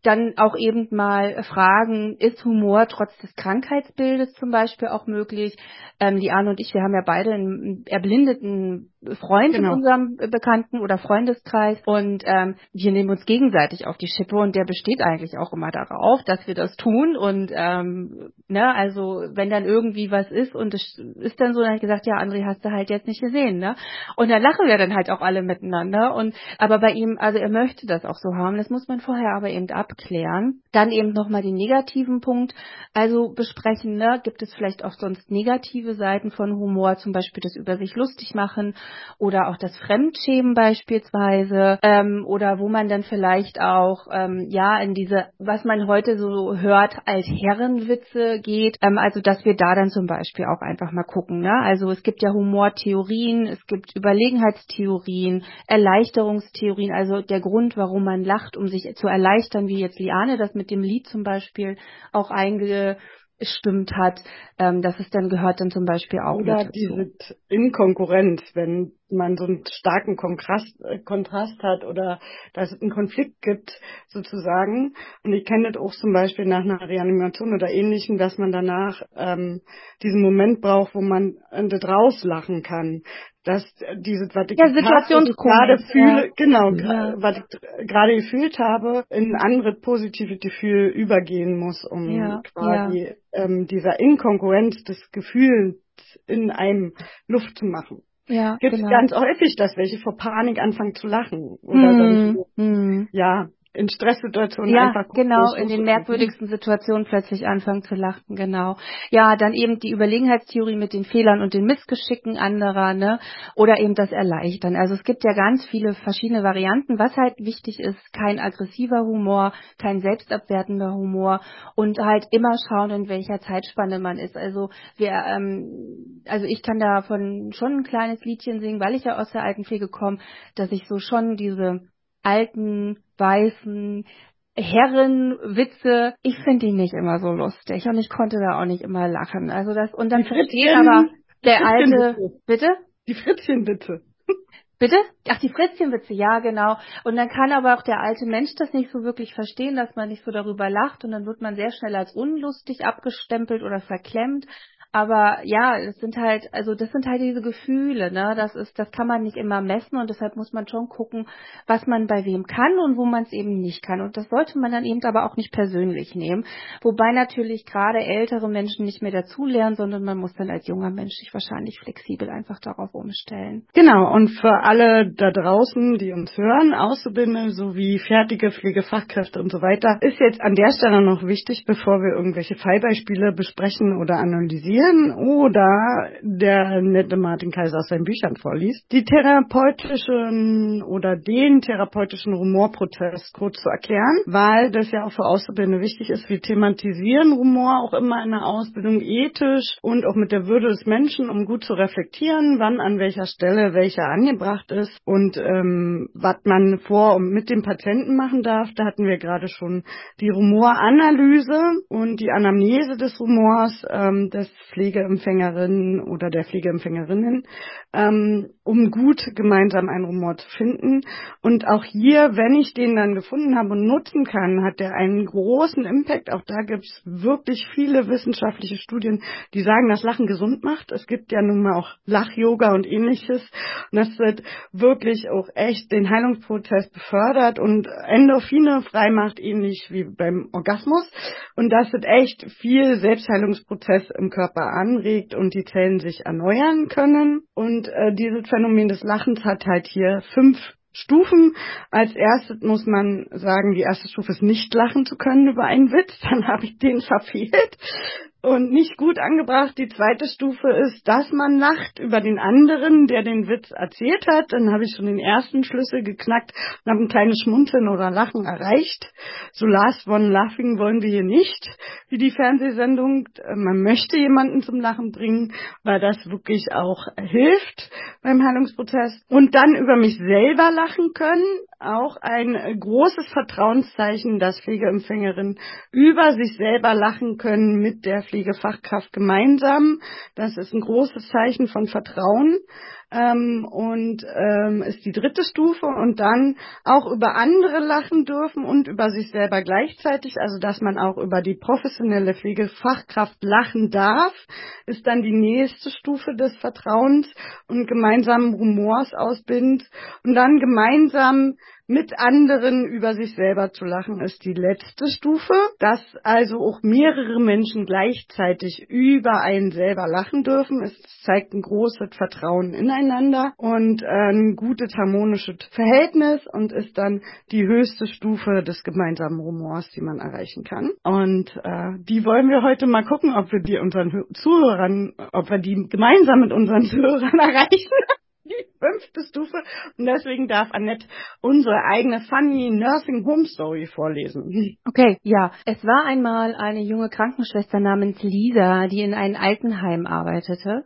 Dann auch eben mal fragen, ist Humor trotz des Krankheitsbildes zum Beispiel auch möglich? Ähm, die Anne und ich, wir haben ja beide einen erblindeten Freund genau. in unserem Bekannten- oder Freundeskreis und ähm, wir nehmen uns gegenseitig auf die Schippe und der besteht eigentlich auch immer darauf, dass wir das tun und ähm, ne, also wenn dann irgendwie was ist und es ist dann so, dann habe ich gesagt, ja, André, hast du halt jetzt nicht gesehen, ne? Und dann lachen wir dann halt auch alle miteinander und aber bei ihm, also er möchte das auch so haben, das muss man vorher aber eben abklären. Dann eben nochmal den negativen Punkt, also besprechen, ne, gibt es vielleicht auch sonst negative Seiten von Humor, zum Beispiel das über sich lustig machen oder auch das Fremdschämen beispielsweise ähm, oder wo man dann vielleicht auch ähm, ja in diese, was man heute so hört als Herrenwitze geht, ähm, also dass wir da dann zum Beispiel auch einfach mal gucken. Ne? Also es gibt ja Humortheorien, es gibt Überlegenheitstheorien, Erleichterungstheorien, also der Grund, warum man lacht, um sich zu erleichtern, wie jetzt Liane das mit dem Lied zum Beispiel auch einge stimmt hat, ähm, dass es dann gehört dann zum Beispiel auch Oder diese Inkonkurrenz, wenn man so einen starken Kontrast, äh, Kontrast hat oder dass es einen Konflikt gibt sozusagen. Und ich kenne das auch zum Beispiel nach einer Reanimation oder ähnlichem, dass man danach ähm, diesen Moment braucht, wo man äh, das rauslachen kann dass diese was ich ja, gerade fühle, ja. genau, ja. was ich gerade gefühlt habe, in ein anderes positives Gefühl übergehen muss, um ja. quasi ähm, dieser Inkongruenz des Gefühls in einem Luft zu machen. Ja, Gibt es genau. ganz häufig, dass welche vor Panik anfangen zu lachen oder mm, so, mm. ja in Stresssituationen ja, einfach genau in den merkwürdigsten Situationen plötzlich anfangen zu lachen genau. Ja dann eben die Überlegenheitstheorie mit den Fehlern und den Missgeschicken anderer ne oder eben das Erleichtern. Also es gibt ja ganz viele verschiedene Varianten. Was halt wichtig ist kein aggressiver Humor kein selbstabwertender Humor und halt immer schauen in welcher Zeitspanne man ist. Also wir ähm, also ich kann davon schon ein kleines Liedchen singen weil ich ja aus der Altenpflege komme dass ich so schon diese alten, weißen Herrenwitze, ich finde die nicht immer so lustig und ich konnte da auch nicht immer lachen. Also das und dann versteht aber der alte bitte? Die Fritzchenwitze. Bitte? Ach, die Fritzchenwitze, ja, genau. Und dann kann aber auch der alte Mensch das nicht so wirklich verstehen, dass man nicht so darüber lacht und dann wird man sehr schnell als unlustig abgestempelt oder verklemmt. Aber ja, es sind halt, also das sind halt diese Gefühle, ne? Das ist, das kann man nicht immer messen und deshalb muss man schon gucken, was man bei wem kann und wo man es eben nicht kann. Und das sollte man dann eben aber auch nicht persönlich nehmen. Wobei natürlich gerade ältere Menschen nicht mehr dazulernen, sondern man muss dann als junger Mensch sich wahrscheinlich flexibel einfach darauf umstellen. Genau, und für alle da draußen, die uns hören, Auszubildende sowie fertige Pflegefachkräfte und so weiter, ist jetzt an der Stelle noch wichtig, bevor wir irgendwelche Fallbeispiele besprechen oder analysieren, lesen oder der nette Martin Kaiser aus seinen Büchern vorliest, die therapeutischen oder den therapeutischen Humorprozess kurz zu erklären, weil das ja auch für Auszubildende wichtig ist. Wir thematisieren Humor auch immer in der Ausbildung ethisch und auch mit der Würde des Menschen, um gut zu reflektieren, wann an welcher Stelle welcher angebracht ist und ähm, was man vor und mit dem Patienten machen darf. Da hatten wir gerade schon die Humoranalyse und die Anamnese des Humors. Ähm, das Pflegeempfängerinnen oder der Pflegeempfängerinnen, ähm, um gut gemeinsam einen Rumor zu finden. Und auch hier, wenn ich den dann gefunden habe und nutzen kann, hat der einen großen Impact. Auch da gibt es wirklich viele wissenschaftliche Studien, die sagen, dass Lachen gesund macht. Es gibt ja nun mal auch Lach-Yoga und ähnliches. Und das wird wirklich auch echt den Heilungsprozess befördert und Endorphine freimacht, ähnlich wie beim Orgasmus. Und das wird echt viel Selbstheilungsprozess im Körper anregt und die Zellen sich erneuern können. Und äh, dieses Phänomen des Lachens hat halt hier fünf Stufen. Als erstes muss man sagen, die erste Stufe ist nicht lachen zu können über einen Witz. Dann habe ich den verfehlt und nicht gut angebracht. Die zweite Stufe ist, dass man lacht über den anderen, der den Witz erzählt hat. Dann habe ich schon den ersten Schlüssel geknackt und habe ein kleines Schmunzeln oder Lachen erreicht. So last one laughing wollen wir hier nicht, wie die Fernsehsendung. Man möchte jemanden zum Lachen bringen, weil das wirklich auch hilft beim Heilungsprozess. Und dann über mich selber lachen können, auch ein großes Vertrauenszeichen, dass Pflegeempfängerinnen über sich selber lachen können mit der Pflegefachkraft gemeinsam. Das ist ein großes Zeichen von Vertrauen. Ähm, und ähm, ist die dritte Stufe und dann auch über andere lachen dürfen und über sich selber gleichzeitig, also dass man auch über die professionelle Pflegefachkraft lachen darf, ist dann die nächste Stufe des Vertrauens und gemeinsamen Humors ausbindet. Und dann gemeinsam mit anderen über sich selber zu lachen ist die letzte Stufe, dass also auch mehrere Menschen gleichzeitig über einen selber lachen dürfen. Es zeigt ein großes Vertrauen ineinander und ein gutes harmonisches Verhältnis und ist dann die höchste Stufe des gemeinsamen Humors, die man erreichen kann. Und äh, die wollen wir heute mal gucken, ob wir die unseren Zuhörern, ob wir die gemeinsam mit unseren Zuhörern erreichen die fünfte Stufe. Und deswegen darf Annette unsere eigene Funny Nursing Home Story vorlesen. Okay, ja. Es war einmal eine junge Krankenschwester namens Lisa, die in einem Altenheim arbeitete.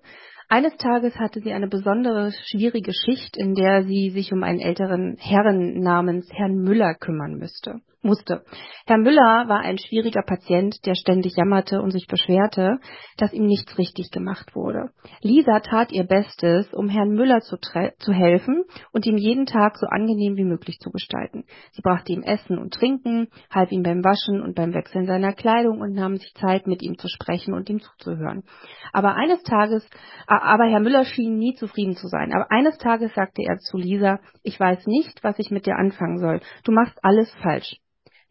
Eines Tages hatte sie eine besondere schwierige Schicht, in der sie sich um einen älteren Herrn namens Herrn Müller kümmern müsste musste. Herr Müller war ein schwieriger Patient, der ständig jammerte und sich beschwerte, dass ihm nichts richtig gemacht wurde. Lisa tat ihr Bestes, um Herrn Müller zu, zu helfen und ihm jeden Tag so angenehm wie möglich zu gestalten. Sie brachte ihm Essen und Trinken, half ihm beim Waschen und beim Wechseln seiner Kleidung und nahm sich Zeit, mit ihm zu sprechen und ihm zuzuhören. Aber eines Tages, aber Herr Müller schien nie zufrieden zu sein. Aber eines Tages sagte er zu Lisa, ich weiß nicht, was ich mit dir anfangen soll. Du machst alles falsch.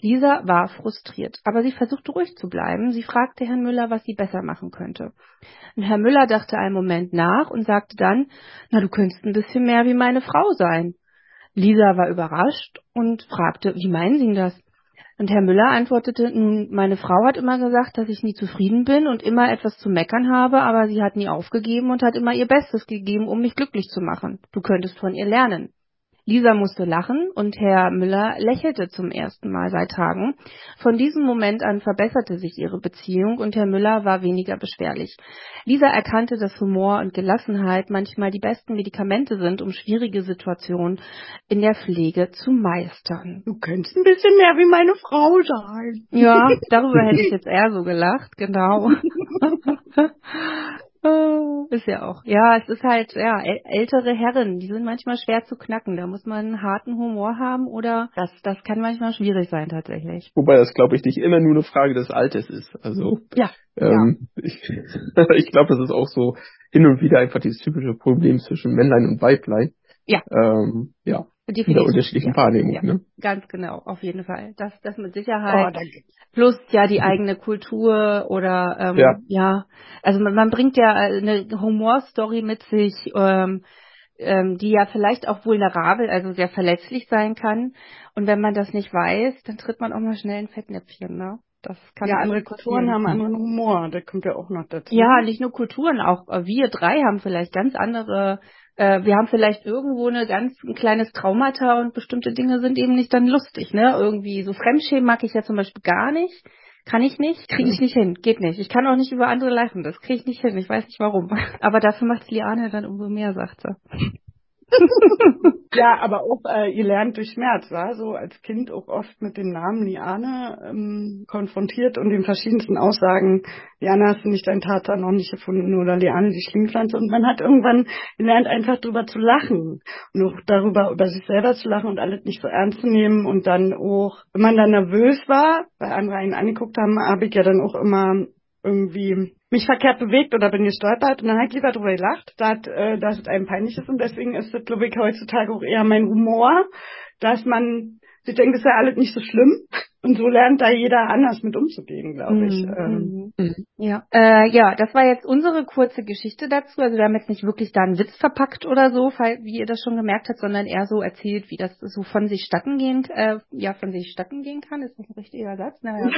Lisa war frustriert, aber sie versuchte ruhig zu bleiben. Sie fragte Herrn Müller, was sie besser machen könnte. Und Herr Müller dachte einen Moment nach und sagte dann, na, du könntest ein bisschen mehr wie meine Frau sein. Lisa war überrascht und fragte, wie meinen Sie das? Und Herr Müller antwortete, nun, meine Frau hat immer gesagt, dass ich nie zufrieden bin und immer etwas zu meckern habe, aber sie hat nie aufgegeben und hat immer ihr Bestes gegeben, um mich glücklich zu machen. Du könntest von ihr lernen. Lisa musste lachen und Herr Müller lächelte zum ersten Mal seit Tagen. Von diesem Moment an verbesserte sich ihre Beziehung und Herr Müller war weniger beschwerlich. Lisa erkannte, dass Humor und Gelassenheit manchmal die besten Medikamente sind, um schwierige Situationen in der Pflege zu meistern. Du könntest ein bisschen mehr wie meine Frau sein. Ja, darüber hätte ich jetzt eher so gelacht, genau. Oh, ist ja auch. Ja, es ist halt, ja, ältere Herren, die sind manchmal schwer zu knacken. Da muss man einen harten Humor haben oder das, das kann manchmal schwierig sein tatsächlich. Wobei das, glaube ich, nicht immer nur eine Frage des Alters ist. Also, ja. Ähm. Ich, ich glaube, das ist auch so hin und wieder einfach dieses typische Problem zwischen Männlein und Weiblein. Ja. Ähm, ja. Definitiv. In der unterschiedlichen ja. Wahrnehmung, ja. ne? Ganz genau, auf jeden Fall. Das, das mit Sicherheit. Oh, plus ja die eigene Kultur oder ähm, ja. ja, also man, man bringt ja eine Humorstory mit sich, ähm, ähm, die ja vielleicht auch vulnerabel, also sehr verletzlich sein kann. Und wenn man das nicht weiß, dann tritt man auch mal schnell in Fettnäpfchen, ne? Das kann ja, andere Kulturen haben anderen Humor, der kommt ja auch noch dazu. Ja, nicht nur Kulturen, auch wir drei haben vielleicht ganz andere äh, wir haben vielleicht irgendwo eine ganz ein kleines Traumata und bestimmte Dinge sind eben nicht dann lustig, ne? Irgendwie so Fremdschämen mag ich ja zum Beispiel gar nicht. Kann ich nicht, kriege ich nicht hin, geht nicht. Ich kann auch nicht über andere lachen, das kriege ich nicht hin, ich weiß nicht warum. Aber dafür macht Liane dann umso mehr, sagt sie. Ja, aber auch äh, ihr lernt durch Schmerz, war so als Kind auch oft mit dem Namen Liane ähm, konfrontiert und den verschiedensten Aussagen, Liane hast du nicht dein Tata noch nicht gefunden? oder Liane die Schlingpflanze. Und man hat irgendwann gelernt einfach drüber zu lachen und auch darüber über sich selber zu lachen und alles nicht so ernst zu nehmen und dann auch, wenn man dann nervös war, weil andere einen angeguckt haben, habe ich ja dann auch immer irgendwie mich verkehrt bewegt oder bin gestolpert und dann ich lieber drüber gelacht, dass, äh, dass es einem peinlich ist und deswegen ist es, glaube ich, heutzutage auch eher mein Humor, dass man sich denkt, ist ja alles nicht so schlimm und so lernt da jeder anders mit umzugehen, glaube ich. Mhm. Ähm. Mhm. Ja, äh, ja, das war jetzt unsere kurze Geschichte dazu. Also wir haben jetzt nicht wirklich da einen Witz verpackt oder so, wie ihr das schon gemerkt habt, sondern eher so erzählt, wie das so von sich statten gehen, äh, ja, von sich statten gehen kann. Ist das ein richtiger Satz? Naja.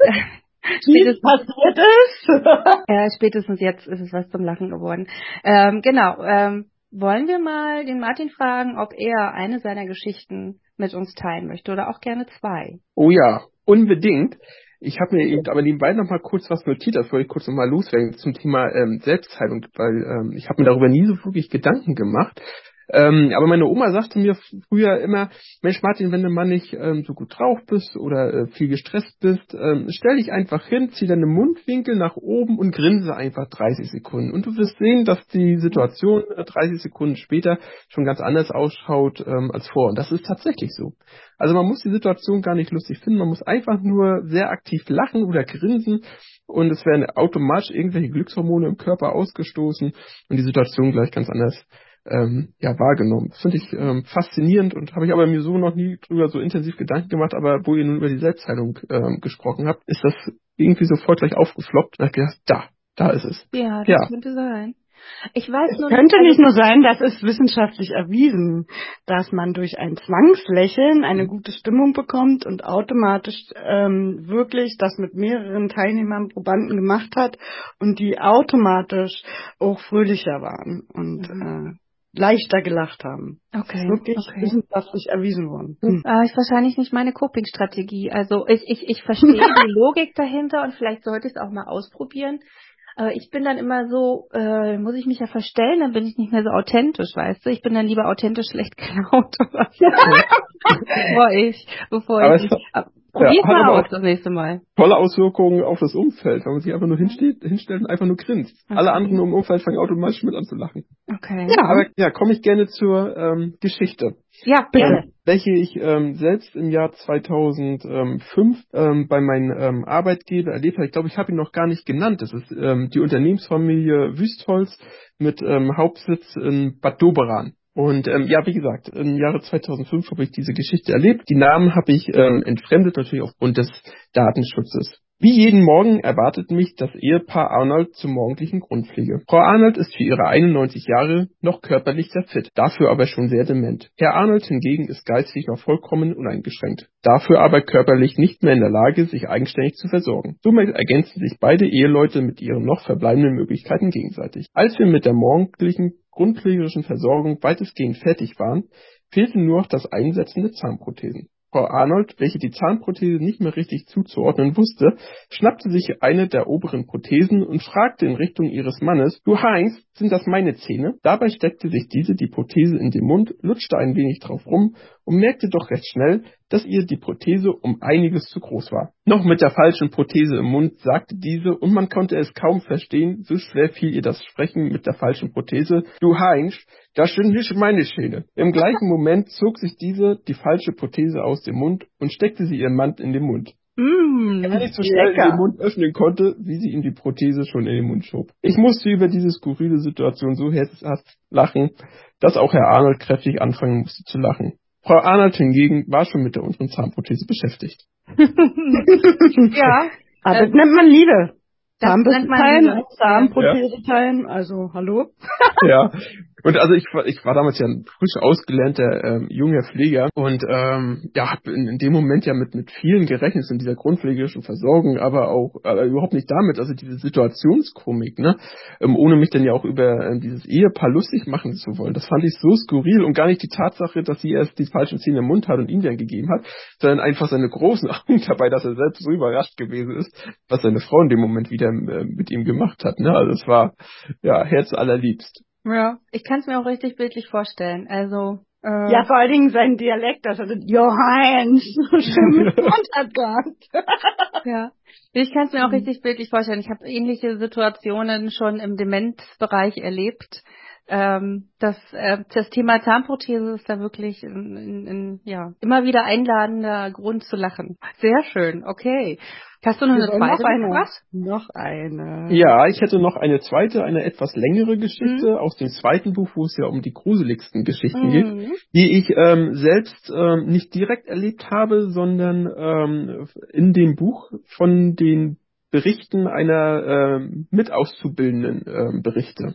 spätestens passiert ist. ja, spätestens jetzt ist es was zum Lachen geworden. Ähm, genau. Ähm, wollen wir mal den Martin fragen, ob er eine seiner Geschichten mit uns teilen möchte oder auch gerne zwei? Oh ja, unbedingt. Ich habe mir eben aber nebenbei noch mal kurz was notiert, das wollte ich kurz noch mal loswerden zum Thema ähm, Selbstheilung, weil ähm, ich habe mir darüber nie so wirklich Gedanken gemacht. Ähm, aber meine Oma sagte mir früher immer, Mensch Martin, wenn du mal nicht ähm, so gut drauf bist oder äh, viel gestresst bist, ähm, stell dich einfach hin, zieh deine Mundwinkel nach oben und grinse einfach 30 Sekunden. Und du wirst sehen, dass die Situation äh, 30 Sekunden später schon ganz anders ausschaut ähm, als vor. Und das ist tatsächlich so. Also man muss die Situation gar nicht lustig finden, man muss einfach nur sehr aktiv lachen oder grinsen und es werden automatisch irgendwelche Glückshormone im Körper ausgestoßen und die Situation gleich ganz anders ähm, ja, wahrgenommen. Das finde ich ähm, faszinierend und habe ich aber mir so noch nie drüber so intensiv Gedanken gemacht, aber wo ihr nun über die Selbstheilung ähm, gesprochen habt, ist das irgendwie sofort gleich aufgefloppt und habe gedacht, da, da ist es. Ja, das ja. könnte sein. Ich weiß nur, könnte nicht nur sein, das ist wissenschaftlich erwiesen, dass man durch ein Zwangslächeln eine gute Stimmung bekommt und automatisch ähm, wirklich das mit mehreren Teilnehmern, Probanden gemacht hat und die automatisch auch fröhlicher waren und mhm. äh, leichter gelacht haben. Okay. Wirklich okay. wissenschaftlich erwiesen worden. Hm. Äh, ist wahrscheinlich nicht meine Coping-Strategie. Also ich, ich, ich verstehe die Logik dahinter und vielleicht sollte ich es auch mal ausprobieren. Aber ich bin dann immer so, äh, muss ich mich ja verstellen, dann bin ich nicht mehr so authentisch, weißt du? Ich bin dann lieber authentisch schlecht gelaunt. bevor ich, bevor Aber ich. Probier's ja, mal aus das nächste Mal. Tolle Auswirkungen auf das Umfeld, wenn man sich einfach nur hinsteht, hinstellt und einfach nur grinst. Okay. Alle anderen im Umfeld fangen automatisch mit an zu lachen. Okay. Ja, aber ja, komme ich gerne zur ähm, Geschichte. Ja, bitte. Ähm, welche ich ähm, selbst im Jahr 2005 ähm, bei meinem ähm, Arbeitgeber erlebt habe. Ich glaube, ich habe ihn noch gar nicht genannt. Das ist ähm, die Unternehmensfamilie Wüstholz mit ähm, Hauptsitz in Bad Doberan. Und ähm, ja, wie gesagt, im Jahre 2005 habe ich diese Geschichte erlebt. Die Namen habe ich ähm, entfremdet, natürlich aufgrund des Datenschutzes. Wie jeden Morgen erwartet mich das Ehepaar Arnold zur morgendlichen Grundpflege. Frau Arnold ist für ihre 91 Jahre noch körperlich sehr fit, dafür aber schon sehr dement. Herr Arnold hingegen ist geistig noch vollkommen uneingeschränkt, dafür aber körperlich nicht mehr in der Lage, sich eigenständig zu versorgen. Somit ergänzen sich beide Eheleute mit ihren noch verbleibenden Möglichkeiten gegenseitig. Als wir mit der morgendlichen grundpflegerischen Versorgung weitestgehend fertig waren, fehlte nur noch das Einsetzen der Zahnprothesen. Frau Arnold, welche die Zahnprothese nicht mehr richtig zuzuordnen wusste, schnappte sich eine der oberen Prothesen und fragte in Richtung ihres Mannes, du Heinz, sind das meine Zähne? Dabei steckte sich diese die Prothese in den Mund, lutschte ein wenig drauf rum und merkte doch recht schnell, dass ihr die Prothese um einiges zu groß war. Noch mit der falschen Prothese im Mund sagte diese, und man konnte es kaum verstehen, so schwer fiel ihr das Sprechen mit der falschen Prothese, du Heinz, das sind nicht meine Schäne. Im gleichen Moment zog sich diese die falsche Prothese aus dem Mund und steckte sie ihrem Mann in den Mund. Mmh, er nicht so schnell lecker. den Mund öffnen konnte, wie sie ihm die Prothese schon in den Mund schob. Ich musste über diese skurrile Situation so herzhaft lachen, dass auch Herr Arnold kräftig anfangen musste zu lachen. Frau Arnold hingegen war schon mit der unteren Zahnprothese beschäftigt. ja. Aber das nennt man Liebe. Zahnbürsten Zahnprothese teilen, also hallo. ja, und also ich war, ich war damals ja ein frisch ausgelernter ähm, junger Pfleger und ähm, ja, habe in, in dem Moment ja mit mit vielen gerechnet in dieser grundpflegerischen Versorgung, aber auch aber überhaupt nicht damit, also diese Situationskomik, ne, ähm, ohne mich dann ja auch über ähm, dieses Ehepaar lustig machen zu wollen. Das fand ich so skurril und gar nicht die Tatsache, dass sie erst die falschen Zähne im Mund hat und ihm dann gegeben hat, sondern einfach seine großen Augen dabei, dass er selbst so überrascht gewesen ist, was seine Frau in dem Moment wieder äh, mit ihm gemacht hat. Ne? Also es war ja Herz allerliebst. Ja, ich kann es mir auch richtig bildlich vorstellen. Also äh, ja, vor allen Dingen sein Dialekt, das hat Johannes so schön gehabt. ja, ich kann es mir auch richtig bildlich vorstellen. Ich habe ähnliche Situationen schon im Demenzbereich erlebt. Ähm, das, äh, das Thema Zahnprothese ist da wirklich ein, ein, ein, ja, immer wieder einladender Grund zu lachen. Sehr schön, okay. Hast du noch eine zweite noch eine, noch eine. Ja, ich hätte noch eine zweite, eine etwas längere Geschichte mhm. aus dem zweiten Buch, wo es ja um die gruseligsten Geschichten mhm. geht, die ich ähm, selbst ähm, nicht direkt erlebt habe, sondern ähm, in dem Buch von den Berichten einer ähm, Mitauszubildenden ähm, berichte.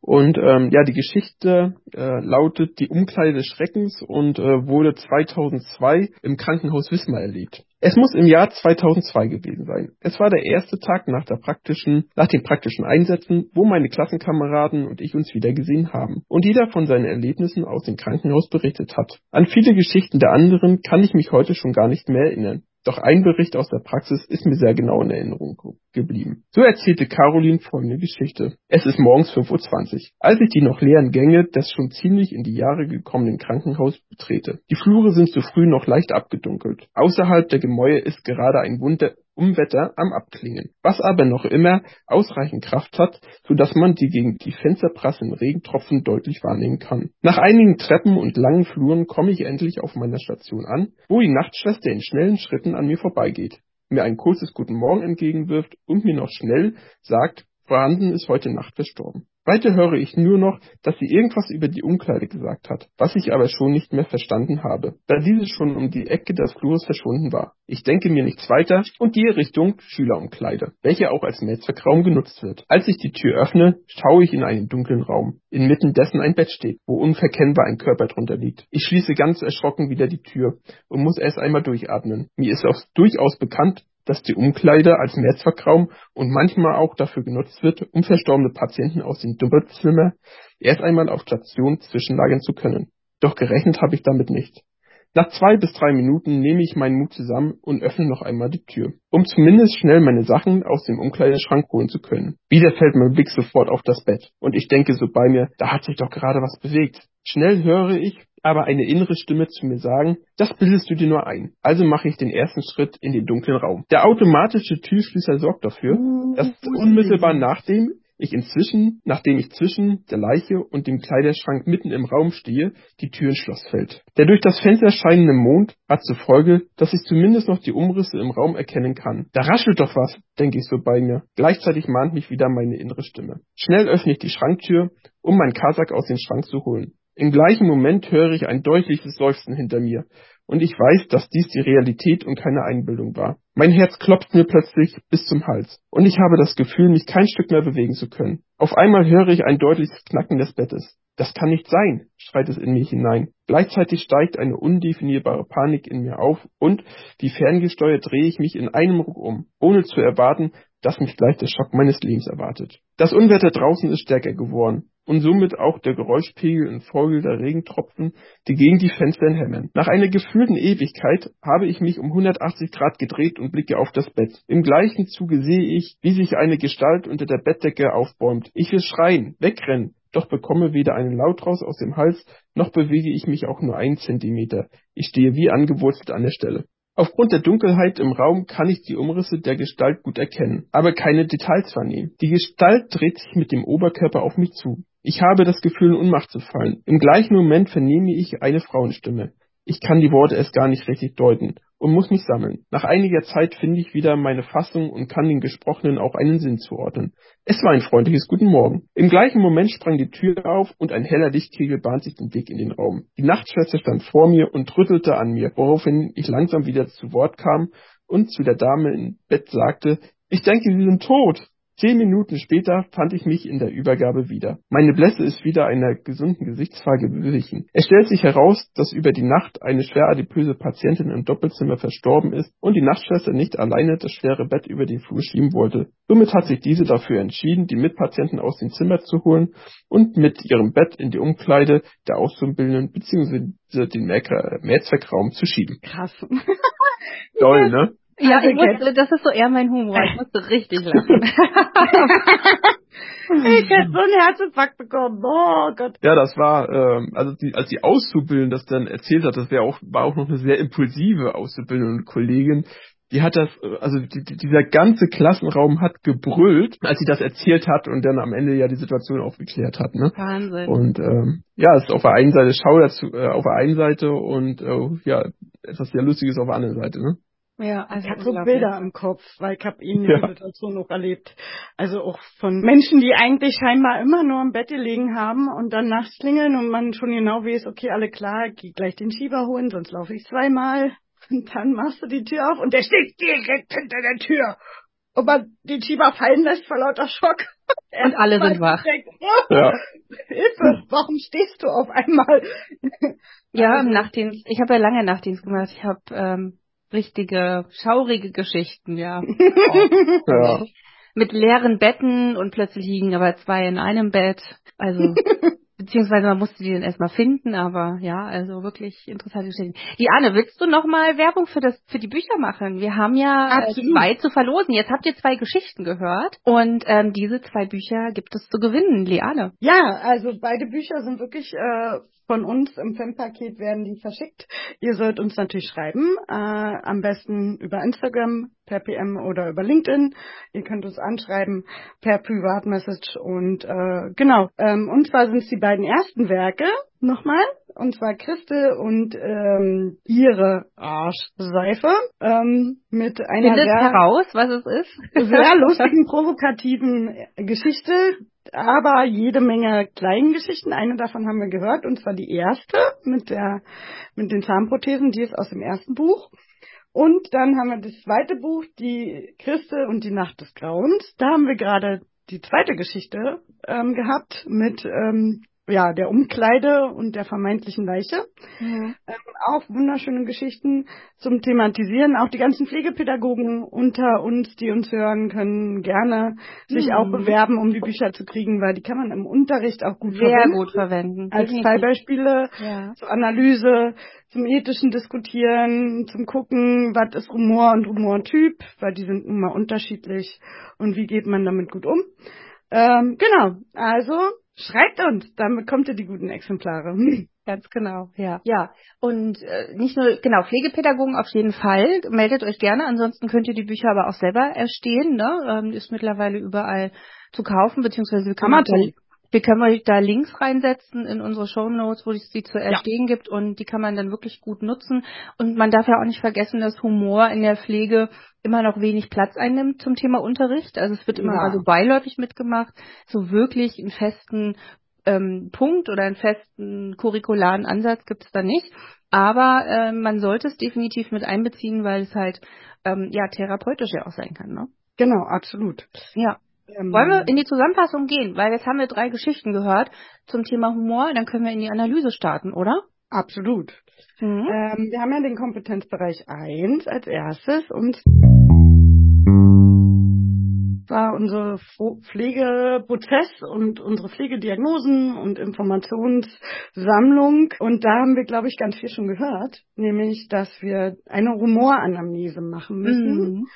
Und ähm, ja, die Geschichte äh, lautet Die Umkleide des Schreckens und äh, wurde 2002 im Krankenhaus Wismar erlebt. Es muss im Jahr 2002 gewesen sein. Es war der erste Tag nach, der praktischen, nach den praktischen Einsätzen, wo meine Klassenkameraden und ich uns wiedergesehen haben und jeder von seinen Erlebnissen aus dem Krankenhaus berichtet hat. An viele Geschichten der anderen kann ich mich heute schon gar nicht mehr erinnern. Doch ein Bericht aus der Praxis ist mir sehr genau in Erinnerung geblieben. So erzählte Caroline folgende Geschichte. Es ist morgens 5.20 Uhr, als ich die noch leeren Gänge des schon ziemlich in die Jahre gekommenen Krankenhauses betrete. Die Flure sind so früh noch leicht abgedunkelt. Außerhalb der Gemäuer ist gerade ein Wunder Umwetter am Abklingen, was aber noch immer ausreichend Kraft hat, so dass man die gegen die Fenster prasselnden Regentropfen deutlich wahrnehmen kann. Nach einigen Treppen und langen Fluren komme ich endlich auf meiner Station an, wo die Nachtschwester in schnellen Schritten an mir vorbeigeht, mir ein kurzes Guten Morgen entgegenwirft und mir noch schnell sagt, Vorhanden ist heute Nacht verstorben. Weiter höre ich nur noch, dass sie irgendwas über die Umkleide gesagt hat, was ich aber schon nicht mehr verstanden habe, da diese schon um die Ecke des Flurs verschwunden war. Ich denke mir nichts weiter und gehe Richtung Schülerumkleide, welche auch als Netzwerkraum genutzt wird. Als ich die Tür öffne, schaue ich in einen dunklen Raum, inmitten dessen ein Bett steht, wo unverkennbar ein Körper drunter liegt. Ich schließe ganz erschrocken wieder die Tür und muss erst einmal durchatmen. Mir ist auch durchaus bekannt, dass die Umkleide als Mehrzweckraum und manchmal auch dafür genutzt wird, um verstorbene Patienten aus dem Doppelzimmer erst einmal auf Station zwischenlagern zu können. Doch gerechnet habe ich damit nicht. Nach zwei bis drei Minuten nehme ich meinen Mut zusammen und öffne noch einmal die Tür, um zumindest schnell meine Sachen aus dem Umkleideschrank holen zu können. Wieder fällt mein Blick sofort auf das Bett und ich denke so bei mir, da hat sich doch gerade was bewegt. Schnell höre ich aber eine innere Stimme zu mir sagen, das bildest du dir nur ein. Also mache ich den ersten Schritt in den dunklen Raum. Der automatische Türschließer sorgt dafür, dass unmittelbar nachdem ich inzwischen, nachdem ich zwischen der Leiche und dem Kleiderschrank mitten im Raum stehe, die Tür ins Schloss fällt. Der durch das Fenster scheinende Mond hat zur Folge, dass ich zumindest noch die Umrisse im Raum erkennen kann. Da raschelt doch was, denke ich so bei mir. Gleichzeitig mahnt mich wieder meine innere Stimme. Schnell öffne ich die Schranktür, um meinen Kasak aus dem Schrank zu holen. Im gleichen Moment höre ich ein deutliches Seufzen hinter mir, und ich weiß, dass dies die Realität und keine Einbildung war. Mein Herz klopft mir plötzlich bis zum Hals, und ich habe das Gefühl, mich kein Stück mehr bewegen zu können. Auf einmal höre ich ein deutliches Knacken des Bettes. Das kann nicht sein, schreit es in mich hinein. Gleichzeitig steigt eine undefinierbare Panik in mir auf und, wie ferngesteuert, drehe ich mich in einem Ruck um, ohne zu erwarten, dass mich gleich der Schock meines Lebens erwartet. Das Unwetter draußen ist stärker geworden und somit auch der Geräuschpegel infolge der Regentropfen, die gegen die Fenster hämmern. Nach einer gefühlten Ewigkeit habe ich mich um 180 Grad gedreht und blicke auf das Bett. Im gleichen Zuge sehe ich, wie sich eine Gestalt unter der Bettdecke aufbäumt. Ich will schreien, wegrennen, doch bekomme weder einen Laut raus aus dem Hals, noch bewege ich mich auch nur einen Zentimeter. Ich stehe wie angewurzelt an der Stelle. Aufgrund der Dunkelheit im Raum kann ich die Umrisse der Gestalt gut erkennen, aber keine Details wahrnehmen. Die Gestalt dreht sich mit dem Oberkörper auf mich zu. Ich habe das Gefühl, in Unmacht zu fallen. Im gleichen Moment vernehme ich eine Frauenstimme. Ich kann die Worte erst gar nicht richtig deuten und muss mich sammeln. Nach einiger Zeit finde ich wieder meine Fassung und kann den Gesprochenen auch einen Sinn zuordnen. Es war ein freundliches Guten Morgen. Im gleichen Moment sprang die Tür auf und ein heller Lichtkegel bahnt sich den Weg in den Raum. Die Nachtschwester stand vor mir und rüttelte an mir, woraufhin ich langsam wieder zu Wort kam und zu der Dame im Bett sagte, ich denke, Sie sind tot. Zehn Minuten später fand ich mich in der Übergabe wieder. Meine Blässe ist wieder einer gesunden Gesichtsfarbe gewichen. Es stellt sich heraus, dass über die Nacht eine schwer adipöse Patientin im Doppelzimmer verstorben ist und die Nachtschwester nicht alleine das schwere Bett über den Flur schieben wollte. Somit hat sich diese dafür entschieden, die Mitpatienten aus dem Zimmer zu holen und mit ihrem Bett in die Umkleide der Auszubildenden bzw. den Mehrzweckraum zu schieben. Krass. Toll, ne? Ja, ich musste, das ist so eher mein Humor. Ich musste richtig lachen. ich hätte so einen Herzinfarkt bekommen. Oh Gott. Ja, das war, ähm, also die, als die Auszubildende das dann erzählt hat, das wäre auch, war auch noch eine sehr impulsive Auszubildende und Kollegin. Die hat das, also die, dieser ganze Klassenraum hat gebrüllt, als sie das erzählt hat und dann am Ende ja die Situation aufgeklärt hat. Ne? Wahnsinn. Und ähm, ja, es ist auf der einen Seite Schau dazu, äh, auf der einen Seite und äh, ja, etwas sehr Lustiges auf der anderen Seite. Ne? Ja, also ich habe so Bilder im Kopf, weil ich habe ihn in ja. Situation noch erlebt. Also auch von Menschen, die eigentlich scheinbar immer nur im Bett gelegen haben und dann nachts klingeln und man schon genau weiß, okay, alle klar, geh gleich den Schieber holen, sonst laufe ich zweimal. Und dann machst du die Tür auf und der steht direkt hinter der Tür. Und man den Schieber fallen lässt vor lauter Schock. Und alle sind wach. Denkt, oh, ja. Hilfe, warum stehst du auf einmal? Ja, also, im Nachtdienst. Ich habe ja lange Nachtdienst gemacht. Ich habe ähm, richtige, schaurige Geschichten, ja. Oh. ja. Mit leeren Betten und plötzlich liegen aber zwei in einem Bett. Also beziehungsweise man musste die dann erstmal finden, aber ja, also wirklich interessante Geschichten. Die Anne, willst du nochmal Werbung für das für die Bücher machen? Wir haben ja äh, Absolut. zwei zu verlosen. Jetzt habt ihr zwei Geschichten gehört und ähm, diese zwei Bücher gibt es zu gewinnen, Liane. Ja, also beide Bücher sind wirklich äh, von uns im Fanpaket werden die verschickt. Ihr sollt uns natürlich schreiben, äh, am besten über Instagram, per PM oder über LinkedIn. Ihr könnt uns anschreiben per Privatmessage und äh, genau. Ähm, und zwar sind es die beiden ersten Werke nochmal und zwar Christe und ähm, ihre Arschseife ähm, mit einer Findet sehr, heraus, was es ist. sehr lustigen, provokativen Geschichte, aber jede Menge kleinen Geschichten. Eine davon haben wir gehört, und zwar die erste mit der mit den Zahnprothesen, die ist aus dem ersten Buch. Und dann haben wir das zweite Buch, die Christe und die Nacht des Grauens. Da haben wir gerade die zweite Geschichte ähm, gehabt mit ähm, ja, der Umkleide und der vermeintlichen Leiche. Mhm. Ähm, auch wunderschöne Geschichten zum Thematisieren. Auch die ganzen Pflegepädagogen unter uns, die uns hören, können gerne sich Mhm. auch bewerben, um die Bücher zu kriegen, weil die kann man im Unterricht auch gut Sehr verwenden. gut verwenden. Als definitiv. Fallbeispiele Ja. zur Analyse, zum ethischen Diskutieren, zum Gucken, was ist Rumor und Rumortyp, weil die sind nun mal unterschiedlich und wie geht man damit gut um. Ähm, genau, also schreibt uns, dann bekommt ihr die guten Exemplare. Ganz genau, ja. Ja, und äh, nicht nur, genau, Pflegepädagogen auf jeden Fall, meldet euch gerne, ansonsten könnt ihr die Bücher aber auch selber erstehen, ne? Ähm, ist mittlerweile überall zu kaufen, beziehungsweise wir können, Amazon. Wir können euch da Links reinsetzen in unsere Shownotes, wo es die zu erstehen gibt und die kann man dann wirklich gut nutzen. Und man darf ja auch nicht vergessen, dass Humor in der Pflege immer noch wenig Platz einnimmt zum Thema Unterricht. Also es wird immer Ja. also beiläufig mitgemacht, so wirklich einen festen ähm, Punkt oder einen festen curricularen Ansatz gibt es da nicht. Aber äh, man sollte es definitiv mit einbeziehen, weil es halt ähm, ja therapeutisch ja auch sein kann. Ne? genau, absolut. Ja. Ähm, Wollen wir in die Zusammenfassung gehen? Weil jetzt haben wir drei Geschichten gehört zum Thema Humor, dann können wir in die Analyse starten, oder? Absolut. Mhm. Ähm, wir haben ja den Kompetenzbereich 1 als erstes und war unser Fo- Pflegeprozess und unsere Pflegediagnosen und Informationssammlung. Und da haben wir, glaube ich, ganz viel schon gehört, nämlich, dass wir eine Rumoranamnese machen müssen. Mhm.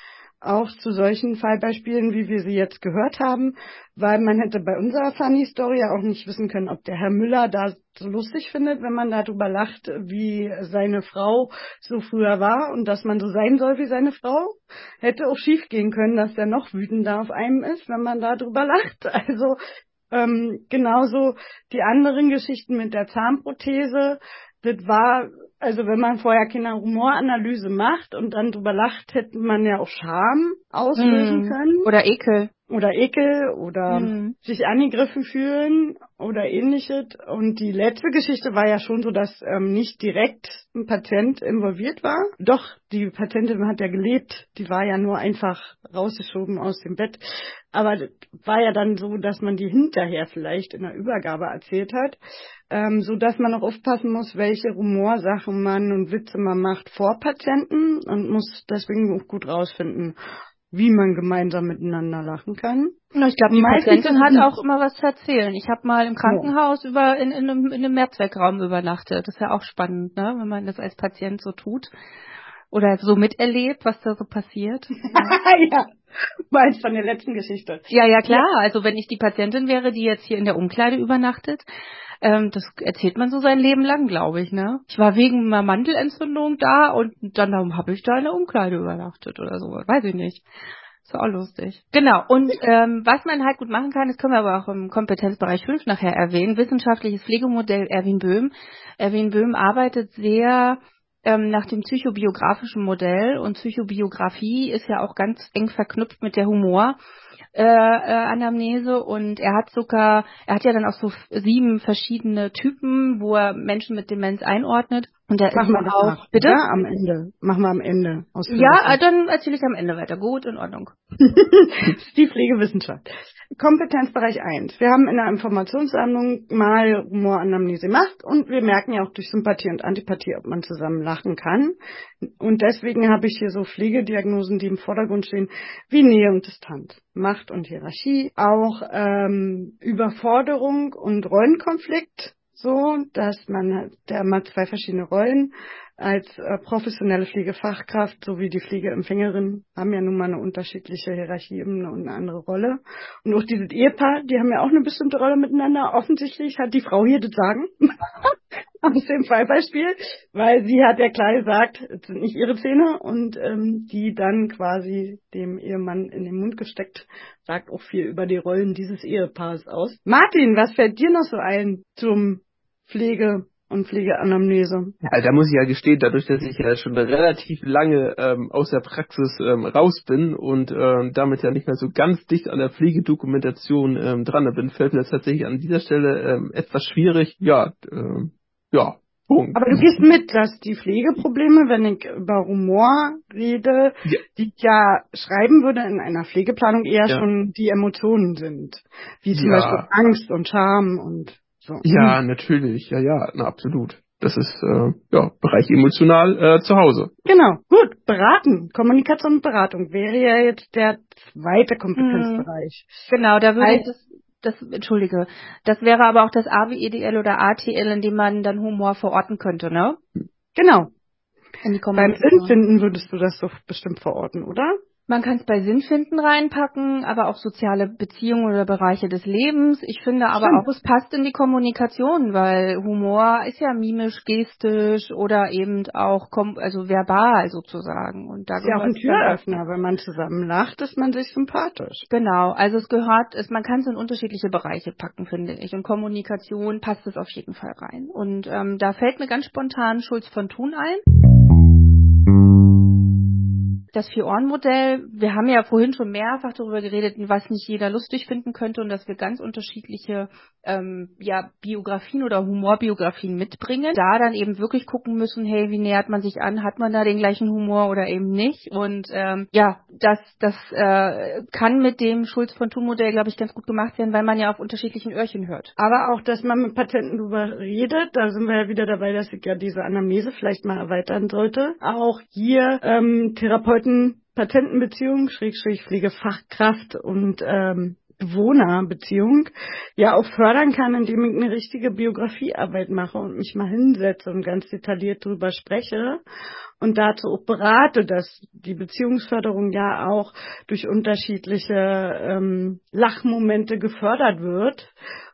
Auch zu solchen Fallbeispielen, wie wir sie jetzt gehört haben, weil man hätte bei unserer Funny Story ja auch nicht wissen können, ob der Herr Müller da so lustig findet, wenn man darüber lacht, wie seine Frau so früher war und dass man so sein soll wie seine Frau. Hätte auch schief gehen können, dass der noch wütender auf einem ist, wenn man darüber lacht. Also ähm, genauso die anderen Geschichten mit der Zahnprothese. Das war, also wenn man vorher keine Humoranalyse macht und dann drüber lacht, hätte man ja auch Scham auslösen Mhm. können Oder Ekel. oder Ekel oder Mhm. sich angegriffen fühlen oder ähnliches. Und die letzte Geschichte war ja schon so, dass ähm, nicht direkt ein Patient involviert war. Doch, die Patientin hat ja gelebt. Die war ja nur einfach rausgeschoben aus dem Bett. Aber das war ja dann so, dass man die hinterher vielleicht in der Übergabe erzählt hat, ähm, so dass man auch aufpassen muss, welche Man und Witze man macht vor Patienten und muss deswegen auch gut rausfinden, wie man gemeinsam miteinander lachen kann. Na, Ich glaube, die Patientin hat auch immer was zu erzählen. Ich habe mal im Krankenhaus über in, in, einem, in einem Mehrzweckraum übernachtet. Das ist ja auch spannend, ne? wenn man das als Patient so tut oder so miterlebt, was da so passiert. ja, meinst von der letzten Geschichte. Ja, ja, klar. Also wenn ich die Patientin wäre, die jetzt hier in der Umkleide übernachtet, ähm, das erzählt man so sein Leben lang, glaube ich, ne? Ich war wegen einer Mandelentzündung da und dann habe ich da in der Umkleide übernachtet oder so. Weiß ich nicht. Ist auch lustig. Genau. Und ähm, was man halt gut machen kann, das können wir aber auch im Kompetenzbereich 5 nachher erwähnen, wissenschaftliches Pflegemodell Erwin Böhm. Erwin Böhm arbeitet sehr ähm, nach dem psychobiografischen Modell und Psychobiografie ist ja auch ganz eng verknüpft mit der Humor äh, äh, Anamnese. Und er hat sogar, er hat ja dann auch so sieben verschiedene Typen, wo er Menschen mit Demenz einordnet Und der Machen wir das auch. nach, Bitte? Ja, am Ende. Machen wir am Ende. Ja, äh, dann erzähle ich am Ende weiter. Gut, in Ordnung. die Pflegewissenschaft. Kompetenzbereich 1. Wir haben in der Informationssammlung mal Humoranamnese gemacht und wir merken ja auch durch Sympathie und Antipathie, ob man zusammen lachen kann. Und deswegen habe ich hier so Pflegediagnosen, die im Vordergrund stehen, wie Nähe und Distanz, Macht und Hierarchie, auch ähm, Überforderung und Rollenkonflikt, so, dass man, der mal zwei verschiedene Rollen als äh, professionelle Pflegefachkraft sowie die Pflegeempfängerin haben ja nun mal eine unterschiedliche Hierarchieebene und eine andere Rolle. Und auch dieses Ehepaar, die haben ja auch eine bestimmte Rolle miteinander. Offensichtlich hat die Frau hier das Sagen. Aus dem Fallbeispiel, weil sie hat ja klar gesagt, es sind nicht ihre Zähne und ähm, die dann quasi dem Ehemann in den Mund gesteckt, sagt auch viel über die Rollen dieses Ehepaars aus. Martin, was fällt dir noch so ein zum Pflege und Pflegeanamnese. Ja, da muss ich ja gestehen, dadurch, dass ich ja schon relativ lange ähm, aus der Praxis ähm, raus bin und ähm, damit ja nicht mehr so ganz dicht an der Pflegedokumentation ähm, dran bin, fällt mir das tatsächlich an dieser Stelle ähm, etwas schwierig. Ja, ähm, ja, Punkt. Aber du gehst mit, dass die Pflegeprobleme, wenn ich über Humor rede, ja. die ich ja schreiben würde in einer Pflegeplanung, eher ja. schon die Emotionen sind. Wie zum ja. Beispiel Angst und Scham und so. Ja, natürlich, ja, ja, na, absolut. Das ist äh, ja Bereich emotional äh, zu Hause. Genau, gut. Beraten, Kommunikation und Beratung wäre ja jetzt der zweite Kompetenzbereich. Hm. Genau, da würde ich das, das, entschuldige, das wäre aber auch das AWEDL oder ATL, in dem man dann Humor verorten könnte, ne? Genau. Beim Sinnfinden würdest du das doch bestimmt verorten, oder? Man kann es bei Sinnfinden reinpacken, aber auch soziale Beziehungen oder Bereiche des Lebens. Ich finde aber Stimmt. auch, es passt in die Kommunikation, weil Humor ist ja mimisch, gestisch oder eben auch also verbal sozusagen. Und da ist ja auch ein Türöffner, wenn man zusammen lacht, ist man sich sympathisch. Genau, also es gehört, es, man kann es in unterschiedliche Bereiche packen, finde ich. Und Kommunikation passt es auf jeden Fall rein. Und ähm, da fällt mir ganz spontan Schulz von Thun ein das Vier-Ohren-Modell, wir haben ja vorhin schon mehrfach darüber geredet, was nicht jeder lustig finden könnte und dass wir ganz unterschiedliche ähm, ja, Biografien oder Humorbiografien mitbringen. Da dann eben wirklich gucken müssen, hey, wie nähert man sich an? Hat man da den gleichen Humor oder eben nicht? Und ähm, ja, das, das äh, kann mit dem Schulz von Thun-Modell, glaube ich, ganz gut gemacht werden, weil man ja auf unterschiedlichen Öhrchen hört. Aber auch, dass man mit Patenten drüber redet, da sind wir ja wieder dabei, dass ich ja diese Anamnese vielleicht mal erweitern sollte. Auch hier ähm, Therapeuten Patentenbeziehung, Schrägstrich Pflegefachkraft und ähm, Bewohnerbeziehung ja auch fördern kann, indem ich eine richtige Biografiearbeit mache und mich mal hinsetze und ganz detailliert drüber spreche und dazu auch berate, dass die Beziehungsförderung ja auch durch unterschiedliche ähm, Lachmomente gefördert wird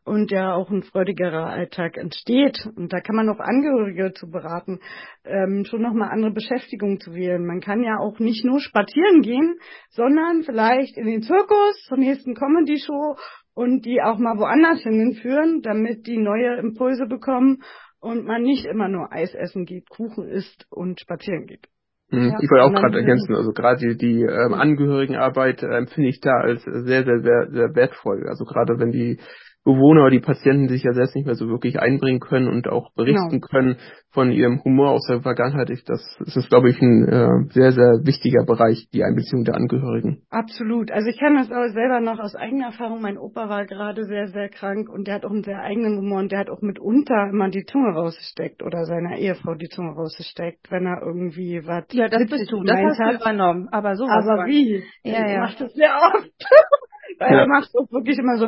und ja auch ein freudigerer Alltag entsteht. Und da kann man auch Angehörige zu beraten, ähm, schon nochmal andere Beschäftigung zu wählen. Man kann ja auch nicht nur spazieren gehen, sondern vielleicht in den Zirkus zur nächsten Comedy-Show und die auch mal woanders hinführen, damit die neue Impulse bekommen und man nicht immer nur Eis essen geht, Kuchen isst und spazieren geht. Mhm. Ja, ich wollte auch gerade ergänzen, also gerade die, die ähm, Angehörigenarbeit äh, empfinde ich da als sehr, sehr, sehr, sehr wertvoll. Also gerade wenn die Bewohner oder die Patienten sich ja selbst nicht mehr so wirklich einbringen können und auch berichten genau. können von ihrem Humor aus der Vergangenheit. Ich, das, das ist, glaube ich, ein äh, sehr, sehr wichtiger Bereich, die Einbeziehung der Angehörigen. Absolut. Also ich kenne das auch selber noch aus eigener Erfahrung. Mein Opa war gerade sehr, sehr krank und der hat auch einen sehr eigenen Humor und der hat auch mitunter immer die Zunge rausgesteckt oder seiner Ehefrau die Zunge rausgesteckt, wenn er irgendwie was. Ja, das bist du. Das hast du übernommen. Aber sowas. Aber wie? Ja, ja. Macht das sehr oft. Weil ja. er macht auch wirklich immer so.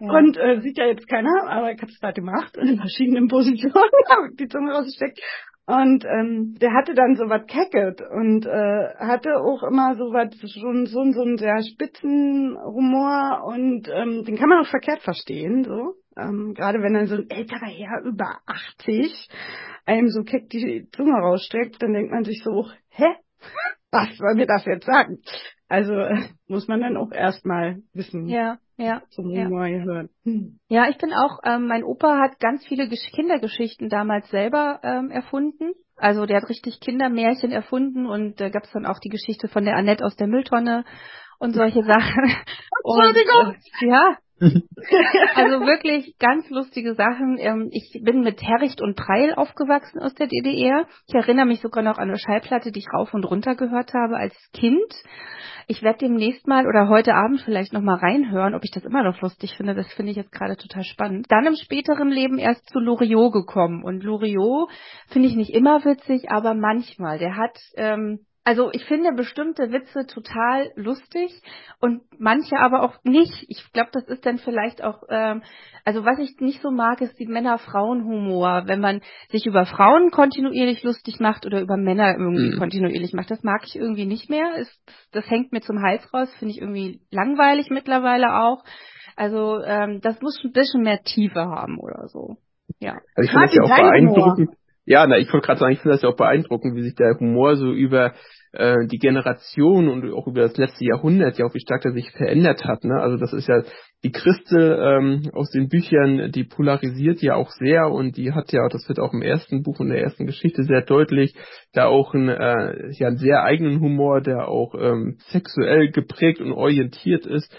Ja. Und äh, sieht ja jetzt keiner, aber ich habe es gerade gemacht und in verschiedenen Positionen habe die Zunge rausgesteckt. Und ähm, der hatte dann so was kecket und äh, hatte auch immer so was, schon so, so einen sehr spitzen Humor und ähm, den kann man auch verkehrt verstehen, so. Ähm, Gerade wenn dann so ein älterer Herr über 80 einem so keck die Zunge rausstreckt, dann denkt man sich so, hä? Was soll mir das jetzt sagen? Also äh, muss man dann auch erstmal wissen. Ja ja, zum ja. hören. Ja, ich bin auch, ähm, mein Opa hat ganz viele Gesch Kindergeschichten damals selber ähm, erfunden. Also der hat richtig Kindermärchen erfunden und da äh, gab es dann auch die Geschichte von der Annette aus der Mülltonne und solche Sachen. Entschuldigung. Und, äh, ja, also wirklich ganz lustige Sachen. Ähm, ich bin mit Herricht und Preil aufgewachsen aus der DDR. Ich erinnere mich sogar noch an eine Schallplatte, die ich rauf und runter gehört habe als Kind. Ich werde demnächst mal oder heute Abend vielleicht noch mal reinhören, ob ich das immer noch lustig finde. Das finde ich jetzt gerade total spannend. Dann im späteren Leben erst zu Loriot gekommen. Und Loriot finde ich nicht immer witzig, aber manchmal. Der hat ähm, also ich finde bestimmte Witze total lustig und manche aber auch nicht. Ich glaube, das ist dann vielleicht auch, ähm, also was ich nicht so mag, ist die Männer-Frauen-Humor, wenn man sich über Frauen kontinuierlich lustig macht oder über Männer irgendwie mhm. kontinuierlich macht. Das mag ich irgendwie nicht mehr. Es, das hängt mir zum Hals raus, finde ich irgendwie langweilig mittlerweile auch. Also ähm, das muss ein bisschen mehr Tiefe haben oder so. Ja. Also ich finde das ja auch beeindruckend. Ja, na, ich wollte gerade sagen, ich finde das ja auch beeindruckend, wie sich der Humor so über äh, die Generation und auch über das letzte Jahrhundert ja auch wie stark er sich verändert hat. Ne? Also das ist ja die Christel ähm, aus den Büchern, die polarisiert ja auch sehr und die hat ja, das wird auch im ersten Buch und der ersten Geschichte sehr deutlich, da auch einen, äh, ja, einen sehr eigenen Humor, der auch ähm, sexuell geprägt und orientiert ist.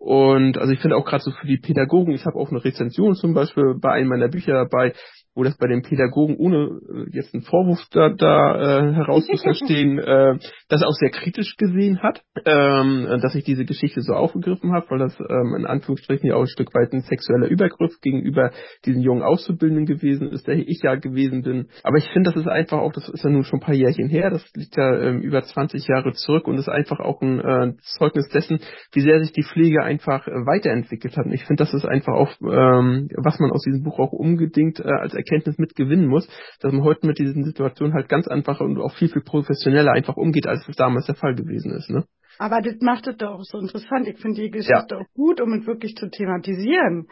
Und also ich finde auch gerade so für die Pädagogen, ich habe auch eine Rezension zum Beispiel bei einem meiner Bücher dabei, wo das bei den Pädagogen, ohne äh, jetzt einen Vorwurf da, da äh, herauszuverstehen, äh, das auch sehr kritisch gesehen hat, ähm, dass ich diese Geschichte so aufgegriffen habe, weil das ähm, in Anführungsstrichen ja auch ein Stück weit ein sexueller Übergriff gegenüber diesen jungen Auszubildenden gewesen ist, der ich ja gewesen bin. Aber ich finde, das ist einfach auch, das ist ja nun schon ein paar Jährchen her, das liegt ja ähm, über 20 Jahre zurück und ist einfach auch ein äh, Zeugnis dessen, wie sehr sich die Pflege einfach äh, weiterentwickelt hat. Und ich finde, das ist einfach auch, ähm, was man aus diesem Buch auch unbedingt äh, als Erkenntnis mit gewinnen muss, dass man heute mit diesen Situationen halt ganz einfach und auch viel, viel professioneller einfach umgeht, als es damals der Fall gewesen ist. Ne? Aber das macht es doch so interessant. Ich finde die Geschichte ja. auch gut, um es wirklich zu thematisieren.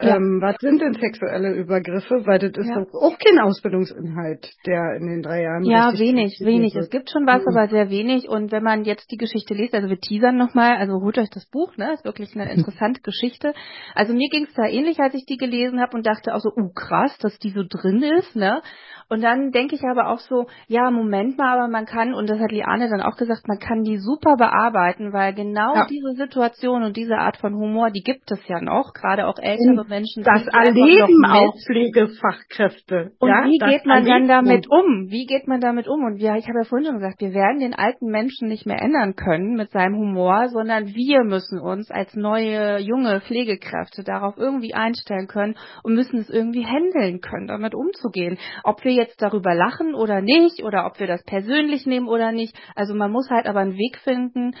Ja. Ähm, was sind denn sexuelle Übergriffe? Weil das ist ja. doch auch kein Ausbildungsinhalt, der in den drei Jahren. Ja, wenig, wenig. Es gibt schon was, mhm. aber sehr wenig. Und wenn man jetzt die Geschichte liest, also wir teasern nochmal, also holt euch das Buch, ne? Ist wirklich eine interessante Geschichte. Also mir ging es da ähnlich, als ich die gelesen habe und dachte auch so, uh krass, dass die so drin ist, ne? Und dann denke ich aber auch so, ja, Moment mal, aber man kann, und das hat Liane dann auch gesagt, man kann die super bearbeiten, weil genau ja. diese Situation und diese Art von Humor, die gibt es ja noch, gerade auch ältere und Menschen. Das erleben auch Pflegefachkräfte. Und ja, wie geht man dann damit um? Wie geht man damit um? Und wir, ich habe ja vorhin schon gesagt, wir werden den alten Menschen nicht mehr ändern können mit seinem Humor, sondern wir müssen uns als neue, junge Pflegekräfte darauf irgendwie einstellen können und müssen es irgendwie handeln können, damit umzugehen. Ob wir jetzt darüber lachen oder nicht oder ob wir das persönlich nehmen oder nicht. Also man muss halt aber einen Weg finden,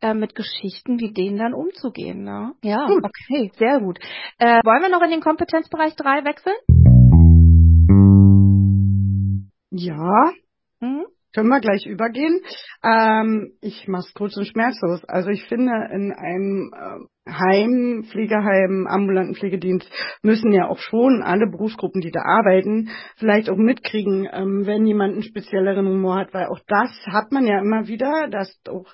äh, mit Geschichten wie denen dann umzugehen. Ne? Ja, gut. okay, sehr gut. Äh, wollen wir noch in den Kompetenzbereich 3 wechseln? Ja. Hm? Können wir gleich übergehen. Ähm, ich mache es kurz und schmerzlos. Also ich finde, in einem äh, Heim, Pflegeheim, ambulanten Pflegedienst müssen ja auch schon alle Berufsgruppen, die da arbeiten, vielleicht auch mitkriegen, ähm, wenn jemand einen spezielleren Humor hat, weil auch das hat man ja immer wieder, dass auch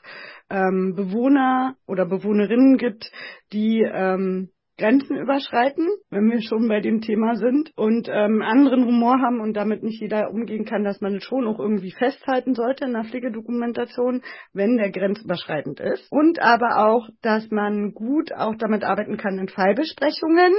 ähm, Bewohner oder Bewohnerinnen gibt, die ähm, Grenzen überschreiten, wenn wir schon bei dem Thema sind und ähm, anderen Humor haben und damit nicht jeder umgehen kann, dass man es schon auch irgendwie festhalten sollte in der Pflegedokumentation, wenn der grenzüberschreitend ist. Und aber auch, dass man gut auch damit arbeiten kann in Fallbesprechungen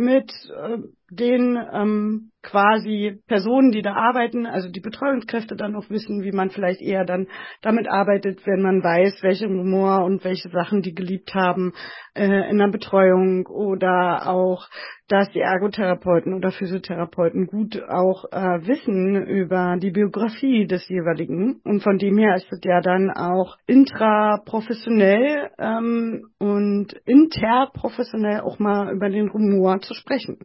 mit äh, den ähm, quasi Personen, die da arbeiten, also die Betreuungskräfte dann auch wissen, wie man vielleicht eher dann damit arbeitet, wenn man weiß, welche Humor und welche Sachen die geliebt haben äh, in der Betreuung oder auch dass die Ergotherapeuten oder Physiotherapeuten gut auch äh, wissen über die Biografie des jeweiligen. Und von dem her ist es ja dann auch intraprofessionell ähm, und interprofessionell auch mal über den Humor zu sprechen.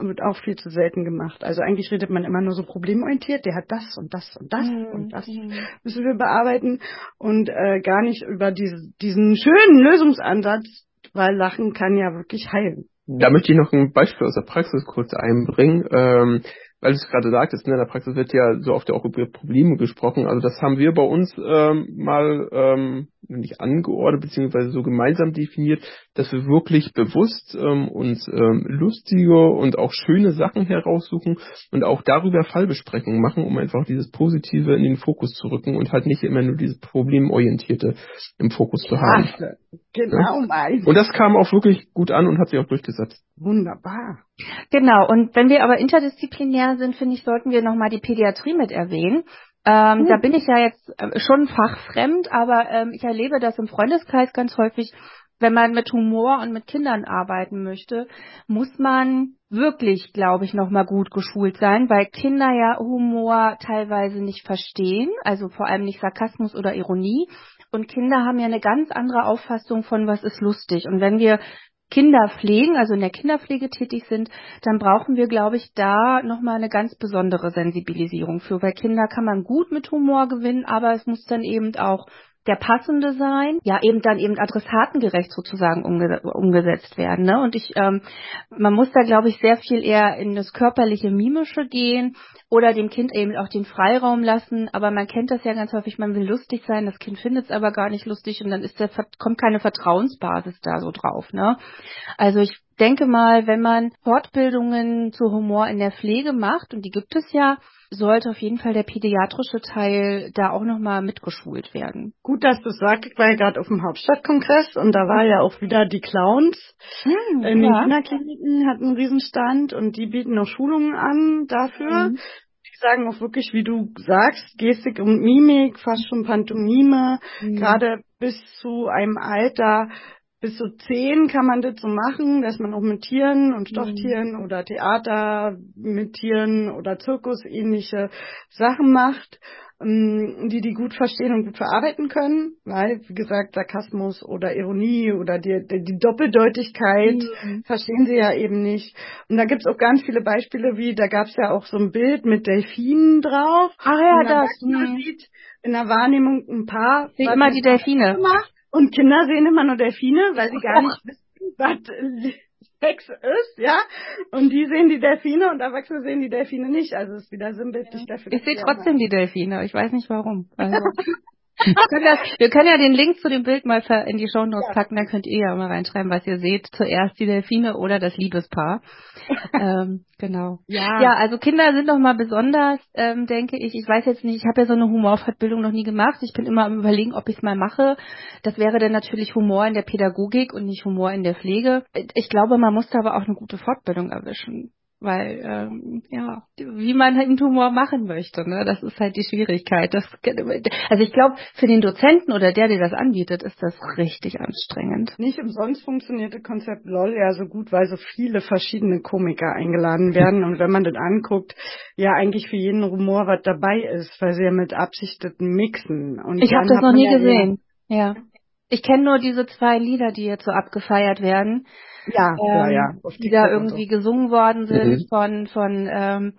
Wird auch viel zu selten gemacht. Also eigentlich redet man immer nur so problemorientiert, der hat das und das und das mhm. und das mhm. müssen wir bearbeiten und äh, gar nicht über diese, diesen schönen Lösungsansatz, weil Lachen kann ja wirklich heilen. Da möchte ich noch ein Beispiel aus der Praxis kurz einbringen. Ähm, weil du es gerade sagtest, ne, in der Praxis wird ja so oft auch über Probleme gesprochen. Also das haben wir bei uns ähm, mal ähm, nicht angeordnet, beziehungsweise so gemeinsam definiert. Dass wir wirklich bewusst ähm, uns ähm, lustige und auch schöne Sachen heraussuchen und auch darüber Fallbesprechungen machen, um einfach dieses Positive in den Fokus zu rücken und halt nicht immer nur dieses Problemorientierte im Fokus zu haben. Ach, genau, ja? Und das kam auch wirklich gut an und hat sich auch durchgesetzt. Wunderbar. Genau, und wenn wir aber interdisziplinär sind, finde ich, sollten wir nochmal die Pädiatrie mit erwähnen. Ähm, mhm. Da bin ich ja jetzt äh, schon fachfremd, aber ähm, ich erlebe das im Freundeskreis ganz häufig, wenn man mit Humor und mit Kindern arbeiten möchte, muss man wirklich, glaube ich, nochmal gut geschult sein, weil Kinder ja Humor teilweise nicht verstehen, also vor allem nicht Sarkasmus oder Ironie. Und Kinder haben ja eine ganz andere Auffassung von, was ist lustig. Und wenn wir Kinder pflegen, also in der Kinderpflege tätig sind, dann brauchen wir, glaube ich, da nochmal eine ganz besondere Sensibilisierung für, weil Kinder kann man gut mit Humor gewinnen, aber es muss dann eben auch der passende sein, ja eben dann eben adressatengerecht sozusagen umge umgesetzt werden. Ne? Und ich, ähm, man muss da glaube ich sehr viel eher in das körperliche Mimische gehen oder dem Kind eben auch den Freiraum lassen. Aber man kennt das ja ganz häufig, man will lustig sein, das Kind findet es aber gar nicht lustig und dann ist der, kommt keine Vertrauensbasis da so drauf. Ne? Also ich denke mal, wenn man Fortbildungen zu Humor in der Pflege macht, und die gibt es ja, sollte auf jeden Fall der pädiatrische Teil da auch nochmal mitgeschult werden. Gut, dass du sagst, ich war ja gerade auf dem Hauptstadtkongress und da war ja auch wieder die Clowns hm, in ja. den Kinderkliniken, hatten einen Riesenstand und die bieten auch Schulungen an dafür. Mhm. Die sagen auch wirklich, wie du sagst, Gestik und Mimik, fast schon Pantomime, mhm. gerade bis zu einem Alter, bis zu zehn kann man das so machen, dass man auch mit Tieren und Stofftieren mhm. oder Theater mit Tieren oder Zirkus ähnliche Sachen macht, ähm, die die gut verstehen und gut verarbeiten können, weil, wie gesagt, Sarkasmus oder Ironie oder die, die Doppeldeutigkeit mhm. verstehen sie ja eben nicht. Und da gibt's auch ganz viele Beispiele, wie, da gab's ja auch so ein Bild mit Delfinen drauf. Ach ja, das. Man mhm. sieht in der Wahrnehmung ein paar. Wie immer die Delfine. Macht. Und Kinder sehen immer nur Delfine, weil sie gar nicht wissen, was Sex ist, ja. Und die sehen die Delfine und Erwachsene sehen die Delfine nicht. Also es ist wieder sinnbildlich dafür. Ich sehe trotzdem die Delfine. Ich weiß nicht warum. Also. Wir können, das, wir können ja den Link zu dem Bild mal in die Show Notes packen, dann könnt ihr ja mal reinschreiben, was ihr seht. Zuerst die Delfine oder das Liebespaar. ähm, genau. Ja. ja, also Kinder sind doch mal besonders, ähm, denke ich. Ich weiß jetzt nicht, ich habe ja so eine Humorfortbildung noch nie gemacht. Ich bin immer am überlegen, ob ich es mal mache. Das wäre dann natürlich Humor in der Pädagogik und nicht Humor in der Pflege. Ich glaube, man muss da aber auch eine gute Fortbildung erwischen weil ähm, ja, wie man einen Tumor machen möchte, ne, das ist halt die Schwierigkeit. Das, also ich glaube, für den Dozenten oder der, der das anbietet, ist das richtig anstrengend. Nicht umsonst funktioniert das Konzept LOL ja so gut, weil so viele verschiedene Komiker eingeladen werden und wenn man das anguckt, ja eigentlich für jeden Humor was dabei ist, weil sie ja mit absichteten mixen. Und ich habe das noch nie ja gesehen. Ja. Ich kenne nur diese zwei Lieder, die jetzt so abgefeiert werden. Ja, ähm, ja, ja. Die da irgendwie so. gesungen worden sind mhm. von, von, ähm,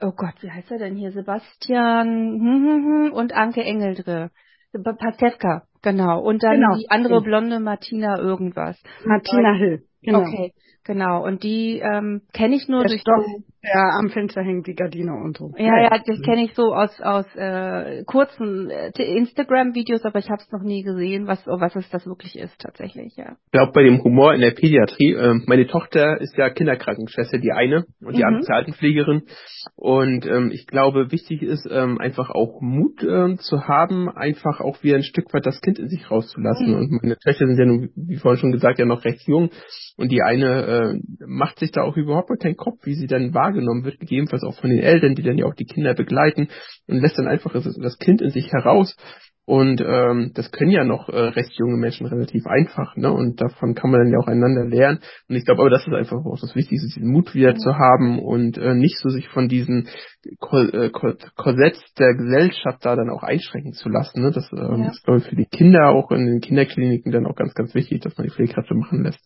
oh Gott, wie heißt er denn hier? Sebastian hm, hm, hm, und Anke Engeldre. Pastewka, genau. Und dann genau. die andere blonde Martina irgendwas. Martina Hill, genau. Okay, genau. Und die ähm, kenne ich nur Der durch Stoff, ja, am Fenster hängt die Gardine und so. Ja, ja, das kenne ich so aus aus äh, kurzen äh, Instagram-Videos, aber ich habe es noch nie gesehen, was was es das wirklich ist tatsächlich, ja. Ich glaube bei dem Humor in der Pädiatrie, äh, meine Tochter ist ja Kinderkrankenschwester, die eine und die mhm. andere ist Altenpflegerin und ähm, ich glaube wichtig ist ähm, einfach auch Mut ähm, zu haben, einfach auch wieder ein Stück weit das Kind in sich rauszulassen. Mhm. Und meine Töchter sind ja nun, wie vorhin schon gesagt, ja noch recht jung und die eine äh, macht sich da auch überhaupt keinen Kopf, wie sie dann wahrgenommen wahrgenommen wird, gegebenenfalls auch von den Eltern, die dann ja auch die Kinder begleiten und lässt dann einfach das Kind in sich heraus. Und ähm, das können ja noch äh, recht junge Menschen relativ einfach, ne? Und davon kann man dann ja auch einander lernen. Und ich glaube aber, das ist einfach auch das Wichtigste, diesen Mut wieder zu haben und äh, nicht so sich von diesen äh, Korsetts der Gesellschaft da dann auch einschränken zu lassen. Ne? Das ähm, ja. ist, glaube ich, für die Kinder auch in den Kinderkliniken dann auch ganz, ganz wichtig, dass man die Pflegekräfte machen lässt.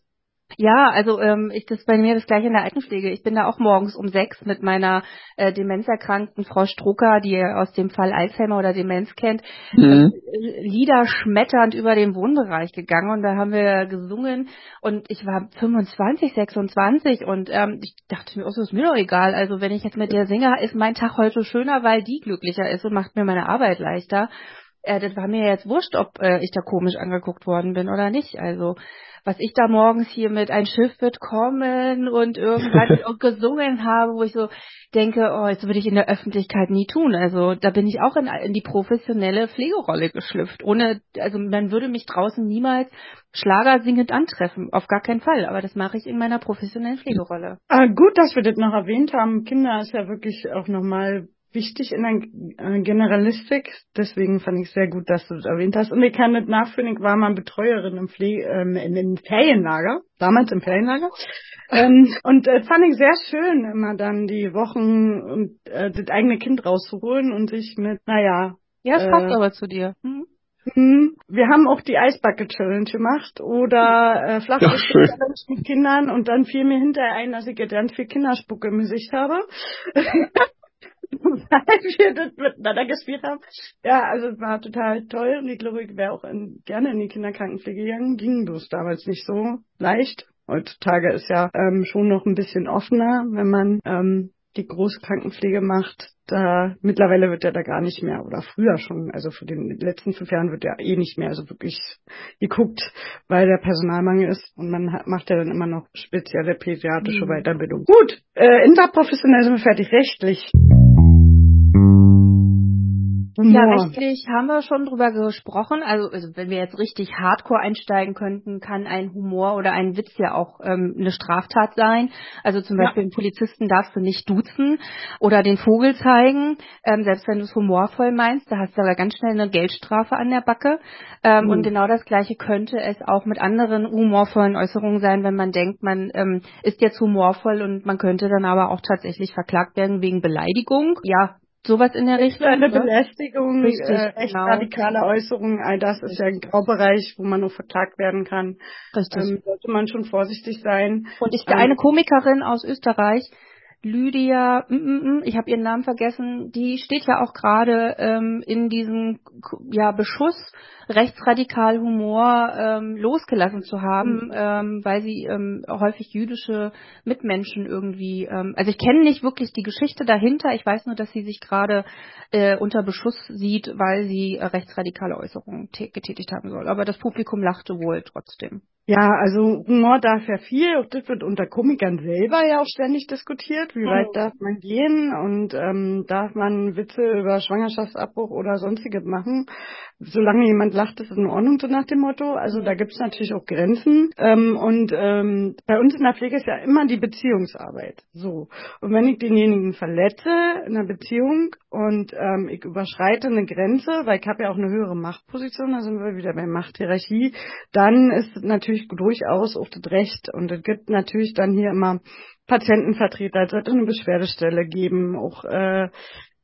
Ja, also ähm, ich das bei mir das gleiche in der Altenpflege. Ich bin da auch morgens um sechs mit meiner äh, demenzerkrankten Frau Strucker, die ihr aus dem Fall Alzheimer oder Demenz kennt, mhm. äh, Lieder schmetternd über den Wohnbereich gegangen und da haben wir gesungen und ich war 25, 26 und ähm, ich dachte mir, oh, das ist mir doch egal. Also wenn ich jetzt mit der singe, ist mein Tag heute schöner, weil die glücklicher ist und macht mir meine Arbeit leichter. äh, das war mir jetzt wurscht, ob äh, ich da komisch angeguckt worden bin oder nicht. Also was ich da morgens hier mit ein Schiff wird kommen und irgendwann auch gesungen habe, wo ich so denke, oh, jetzt würde ich in der Öffentlichkeit nie tun. Also da bin ich auch in, in die professionelle Pflegerolle geschlüpft. Ohne, also man würde mich draußen niemals Schlager singend antreffen, auf gar keinen Fall. Aber das mache ich in meiner professionellen Pflegerolle. Ah, gut, dass wir das noch erwähnt haben. Kinder ist ja wirklich auch nochmal wichtig in der äh, Generalistik. Deswegen fand ich sehr gut, dass du das erwähnt hast. Und ich kann nicht nachfühlen, ich war mal Betreuerin im Pflege, ähm, in den Ferienlager, damals im Ferienlager. ähm, und äh, fand ich sehr schön, immer dann die Wochen und äh, das eigene Kind rauszuholen und sich mit, naja. Ja, es passt äh, aber zu dir. Hm? hm wir haben auch die Eisbucket Challenge gemacht oder äh, Flachwitz Challenge mit Kindern und dann fiel mir hinterher ein, dass ich ganz viel Kinderspucke im Gesicht habe. weil wir das miteinander gespielt haben. Ja, also es war total toll und ich glaube, ich wäre auch in, gerne in die Kinderkrankenpflege gegangen. Ging bloß damals nicht so leicht. Heutzutage ist ja ähm, schon noch ein bisschen offener, wenn man ähm, die große Krankenpflege macht. Da mittlerweile wird ja da gar nicht mehr oder früher schon, also für den letzten fünf Jahren wird ja eh nicht mehr so wirklich geguckt, weil der Personalmangel ist und man hat, macht ja dann immer noch spezielle pädiatrische mhm. Weiterbildung. Gut, äh, interprofessionell sind wir fertig rechtlich. Ja, rechtlich haben wir schon drüber gesprochen. Also, also wenn wir jetzt richtig hardcore einsteigen könnten, kann ein Humor oder ein Witz ja auch ähm, eine Straftat sein. Also zum Beispiel ja. einen Polizisten darfst du nicht duzen oder den Vogel zeigen, ähm, selbst wenn du es humorvoll meinst, da hast du aber ganz schnell eine Geldstrafe an der Backe. Ähm, mhm. Und genau das gleiche könnte es auch mit anderen humorvollen Äußerungen sein, wenn man denkt, man ähm, ist jetzt humorvoll und man könnte dann aber auch tatsächlich verklagt werden wegen Beleidigung. Ja, Sowas in der Richtung. Eine ne? Belästigung, Richtig, äh, echt genau. radikale Äußerungen, all das ist ja ein Graubereich, wo man nur verklagt werden kann. Richtig. Ähm, sollte man schon vorsichtig sein. Und ich bin ähm, eine Komikerin aus Österreich, Lydia, mm, mm, mm, ich habe ihren Namen vergessen, die steht ja auch gerade ähm, in diesem ja, Beschuss rechtsradikal Humor ähm, losgelassen zu haben, mhm. ähm, weil sie ähm, häufig jüdische Mitmenschen irgendwie, ähm, also ich kenne nicht wirklich die Geschichte dahinter, ich weiß nur, dass sie sich gerade äh, unter Beschuss sieht, weil sie äh, rechtsradikale Äußerungen getätigt haben soll. Aber das Publikum lachte wohl trotzdem. Ja, also Humor darf ja viel, auch das wird unter Komikern selber ja auch ständig diskutiert. Wie weit mhm. darf man gehen und ähm, darf man Witze über Schwangerschaftsabbruch oder sonstiges machen? Solange jemand lacht, ist es in Ordnung, so nach dem Motto. Also da gibt es natürlich auch Grenzen. Ähm, und ähm, bei uns in der Pflege ist ja immer die Beziehungsarbeit. So. Und wenn ich denjenigen verletze in einer Beziehung und ähm, ich überschreite eine Grenze, weil ich habe ja auch eine höhere Machtposition, da sind wir wieder bei Machthierarchie, dann ist natürlich natürlich durchaus auch das Recht. Und es gibt natürlich dann hier immer Patientenvertreter, es sollte eine Beschwerdestelle geben, auch äh,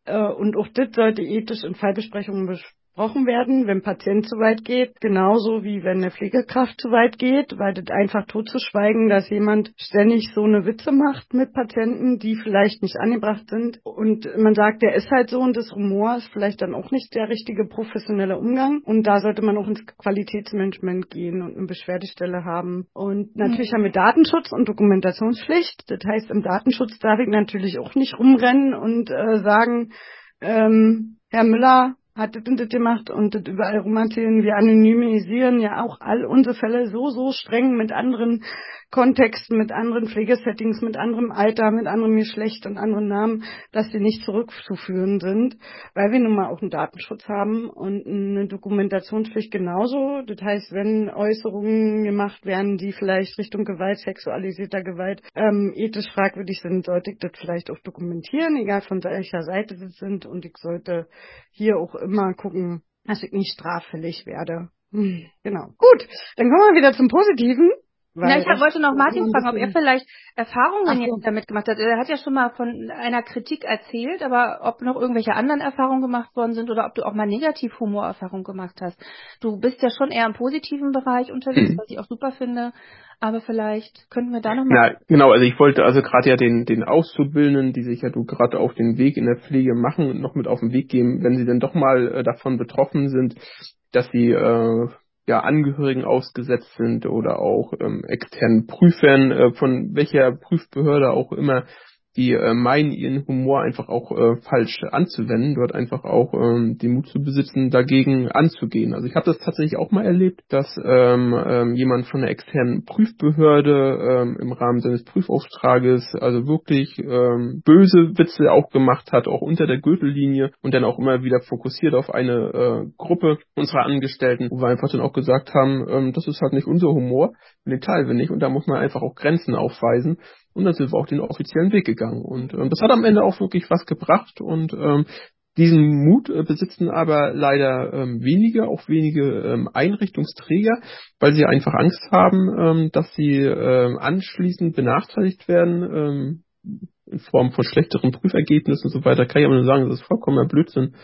äh, und auch das sollte ethisch in Fallbesprechungen besprochen werden, wenn Patient zu weit geht, genauso wie wenn eine Pflegekraft zu weit geht, weil das einfach totzuschweigen, dass jemand ständig so eine Witze macht mit Patienten, die vielleicht nicht angebracht sind. Und man sagt, der ist halt so und das Humor ist vielleicht dann auch nicht der richtige professionelle Umgang. Und da sollte man auch ins Qualitätsmanagement gehen und eine Beschwerdestelle haben. Und natürlich mhm. haben wir Datenschutz und Dokumentationspflicht, das heißt im Datenschutz darf ich natürlich auch nicht rumrennen und äh, sagen, ähm, Herr Müller, hat das und das gemacht und das überall romanisieren. Wir anonymisieren ja auch all unsere Fälle so, so streng mit anderen Kontexten, mit anderen Pflegesettings, mit anderem Alter, mit anderem Geschlecht und anderen Namen, dass sie nicht zurückzuführen sind, weil wir nun mal auch einen Datenschutz haben und eine Dokumentationspflicht genauso. Das heißt, wenn Äußerungen gemacht werden, die vielleicht Richtung Gewalt, sexualisierter Gewalt ähm, ethisch fragwürdig sind, sollte ich das vielleicht auch dokumentieren, egal von welcher Seite das sind und ich sollte hier auch immer gucken, dass ich nicht straffällig werde. Hm, genau. Gut, dann kommen wir wieder zum Positiven. Ja, ich wollte noch Martin fragen, ob er vielleicht Erfahrungen jetzt damit gemacht hat. Er hat ja schon mal von einer Kritik erzählt, aber ob noch irgendwelche anderen Erfahrungen gemacht worden sind oder ob du auch mal negativ Humorerfahrungen gemacht hast. Du bist ja schon eher im positiven Bereich unterwegs, mhm. was ich auch super finde. Aber vielleicht könnten wir da noch mal. Ja, genau. Also ich wollte also gerade ja den den Auszubildenden, die sich ja du gerade auf den Weg in der Pflege machen, noch mit auf den Weg geben, wenn sie denn doch mal äh, davon betroffen sind, dass sie äh, ja, Angehörigen ausgesetzt sind oder auch ähm, externen Prüfern, äh, von welcher Prüfbehörde auch immer, die äh, meinen, ihren Humor einfach auch äh, falsch anzuwenden, dort einfach auch ähm, den Mut zu besitzen, dagegen anzugehen. Also ich habe das tatsächlich auch mal erlebt, dass ähm, ähm, jemand von der externen Prüfbehörde ähm, im Rahmen seines Prüfauftrages also wirklich ähm, böse Witze auch gemacht hat, auch unter der Gürtellinie und dann auch immer wieder fokussiert auf eine äh, Gruppe unserer Angestellten, wo wir einfach dann auch gesagt haben, ähm, das ist halt nicht unser Humor, den teilen wir nicht. Und da muss man einfach auch Grenzen aufweisen und dann sind wir auch den offiziellen Weg gegangen und ähm, das hat am Ende auch wirklich was gebracht und ähm, diesen Mut äh, besitzen aber leider ähm, wenige, auch wenige ähm, Einrichtungsträger, weil sie einfach Angst haben, ähm, dass sie ähm, anschließend benachteiligt werden ähm, in Form von schlechteren Prüfergebnissen und so weiter. Kann ich aber nur sagen, das ist vollkommener Blödsinn.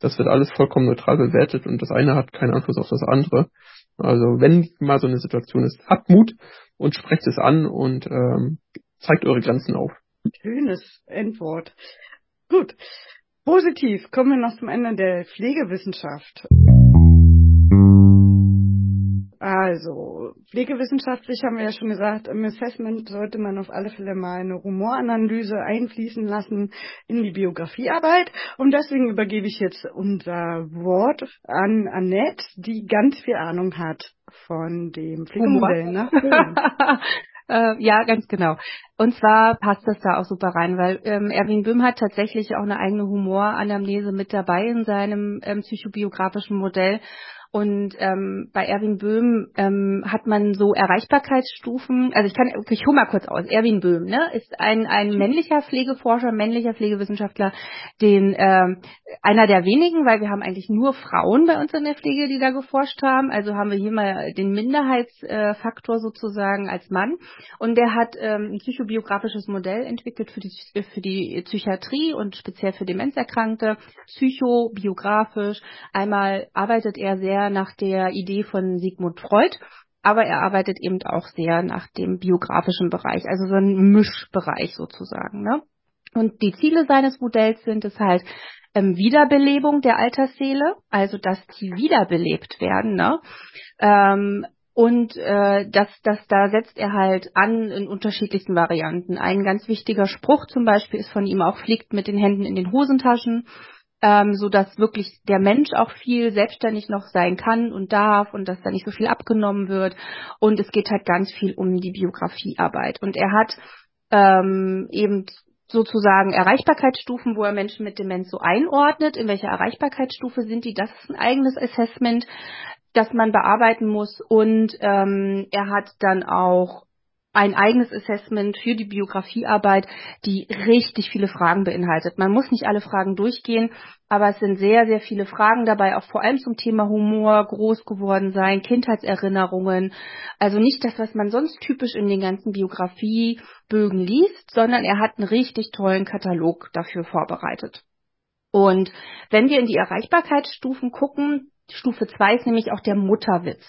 Das wird alles vollkommen neutral bewertet und das eine hat keinen Einfluss auf das andere. Also wenn mal so eine Situation ist, habt Mut und sprecht es an und ähm, zeigt eure Grenzen auf. Schönes Endwort. Gut. Positiv kommen wir noch zum Ende der Pflegewissenschaft. Also, pflegewissenschaftlich haben wir ja schon gesagt, im Assessment sollte man auf alle Fälle mal eine Humoranalyse einfließen lassen in die Biografiearbeit. Und deswegen übergebe ich jetzt unser Wort an Annette, die ganz viel Ahnung hat von dem Pflegemodell. Ne? Äh, ja, ganz genau. Und zwar passt das da auch super rein, weil ähm, Erwin Böhm hat tatsächlich auch eine eigene Humoranamnese mit dabei in seinem ähm, psychobiografischen Modell. Und ähm, bei Erwin Böhm ähm, hat man so Erreichbarkeitsstufen. Also ich kann, ich hole mal kurz aus. Erwin Böhm ne, ist ein, ein männlicher Pflegeforscher, männlicher Pflegewissenschaftler, den ähm, einer der wenigen, weil wir haben eigentlich nur Frauen bei uns in der Pflege, die da geforscht haben. Also haben wir hier mal den Minderheitsfaktor sozusagen als Mann. Und der hat ähm, ein psychobiografisches Modell entwickelt für die für die Psychiatrie und speziell für Demenzerkrankte, psychobiografisch. Einmal arbeitet er sehr sehr nach der Idee von Sigmund Freud, aber er arbeitet eben auch sehr nach dem biografischen Bereich, also so ein Mischbereich sozusagen. Ne? Und die Ziele seines Modells sind es halt, ähm, Wiederbelebung der Altersseele, also dass die wiederbelebt werden, ne? Ähm, und äh, das, das, da setzt er halt an in unterschiedlichsten Varianten. Ein ganz wichtiger Spruch zum Beispiel ist von ihm auch, fliegt mit den Händen in den Hosentaschen ähm, so dass wirklich der Mensch auch viel selbstständig noch sein kann und darf und dass da nicht so viel abgenommen wird. Und es geht halt ganz viel um die Biografiearbeit. Und er hat ähm, eben sozusagen Erreichbarkeitsstufen, wo er Menschen mit Demenz so einordnet. In welcher Erreichbarkeitsstufe sind die? Das ist ein eigenes Assessment, das man bearbeiten muss. Und ähm, er hat dann auch ein eigenes Assessment für die Biografiearbeit, die richtig viele Fragen beinhaltet. Man muss nicht alle Fragen durchgehen, aber es sind sehr, sehr viele Fragen dabei, auch vor allem zum Thema Humor, groß geworden sein, Kindheitserinnerungen. Also nicht das, was man sonst typisch in den ganzen Biografiebögen liest, sondern er hat einen richtig tollen Katalog dafür vorbereitet. Und wenn wir in die Erreichbarkeitsstufen gucken, Stufe 2 ist nämlich auch der Mutterwitz.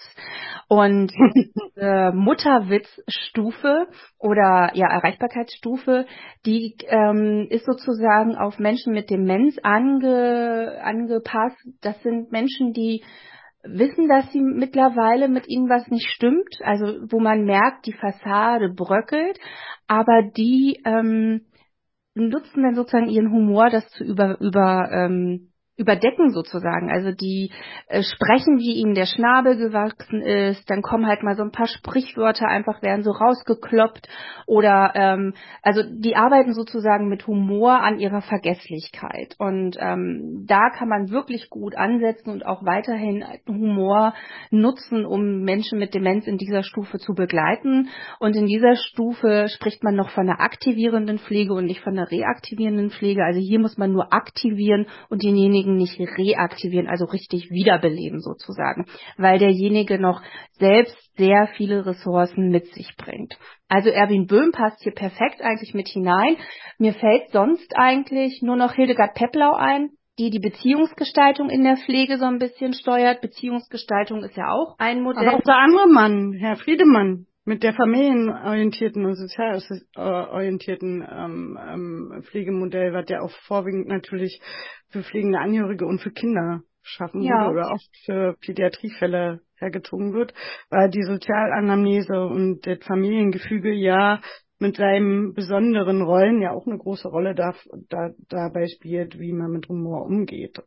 Und äh, Mutterwitzstufe oder ja Erreichbarkeitsstufe, die ähm, ist sozusagen auf Menschen mit Demenz ange, angepasst. Das sind Menschen, die wissen, dass sie mittlerweile mit ihnen was nicht stimmt, also wo man merkt, die Fassade bröckelt, aber die ähm, nutzen dann sozusagen ihren Humor, das zu über, über ähm, überdecken sozusagen. Also die äh, sprechen, wie ihnen der Schnabel gewachsen ist, dann kommen halt mal so ein paar Sprichwörter einfach werden so rausgekloppt oder ähm, also die arbeiten sozusagen mit Humor an ihrer Vergesslichkeit und ähm, da kann man wirklich gut ansetzen und auch weiterhin Humor nutzen, um Menschen mit Demenz in dieser Stufe zu begleiten und in dieser Stufe spricht man noch von einer aktivierenden Pflege und nicht von einer reaktivierenden Pflege. Also hier muss man nur aktivieren und denjenigen denjenigen nicht reaktivieren, also richtig wiederbeleben sozusagen, weil derjenige noch selbst sehr viele Ressourcen mit sich bringt. Also Erwin Böhm passt hier perfekt eigentlich mit hinein. Mir fällt sonst eigentlich nur noch Hildegard Pepplau ein, die die Beziehungsgestaltung in der Pflege so ein bisschen steuert. Beziehungsgestaltung ist ja auch ein Modell. Aber auch der andere Mann, Herr Friedemann, mit der familienorientierten und sozialorientierten ähm, ähm, Pflegemodell, was ja auch vorwiegend natürlich für pflegende Angehörige und für Kinder schaffen ja. wurde oder auch für Pädiatriefälle hergezogen wird, weil die Sozialanamnese und das Familiengefüge ja mit seinen besonderen Rollen ja auch eine große Rolle da, da, dabei spielt, wie man mit Humor umgeht.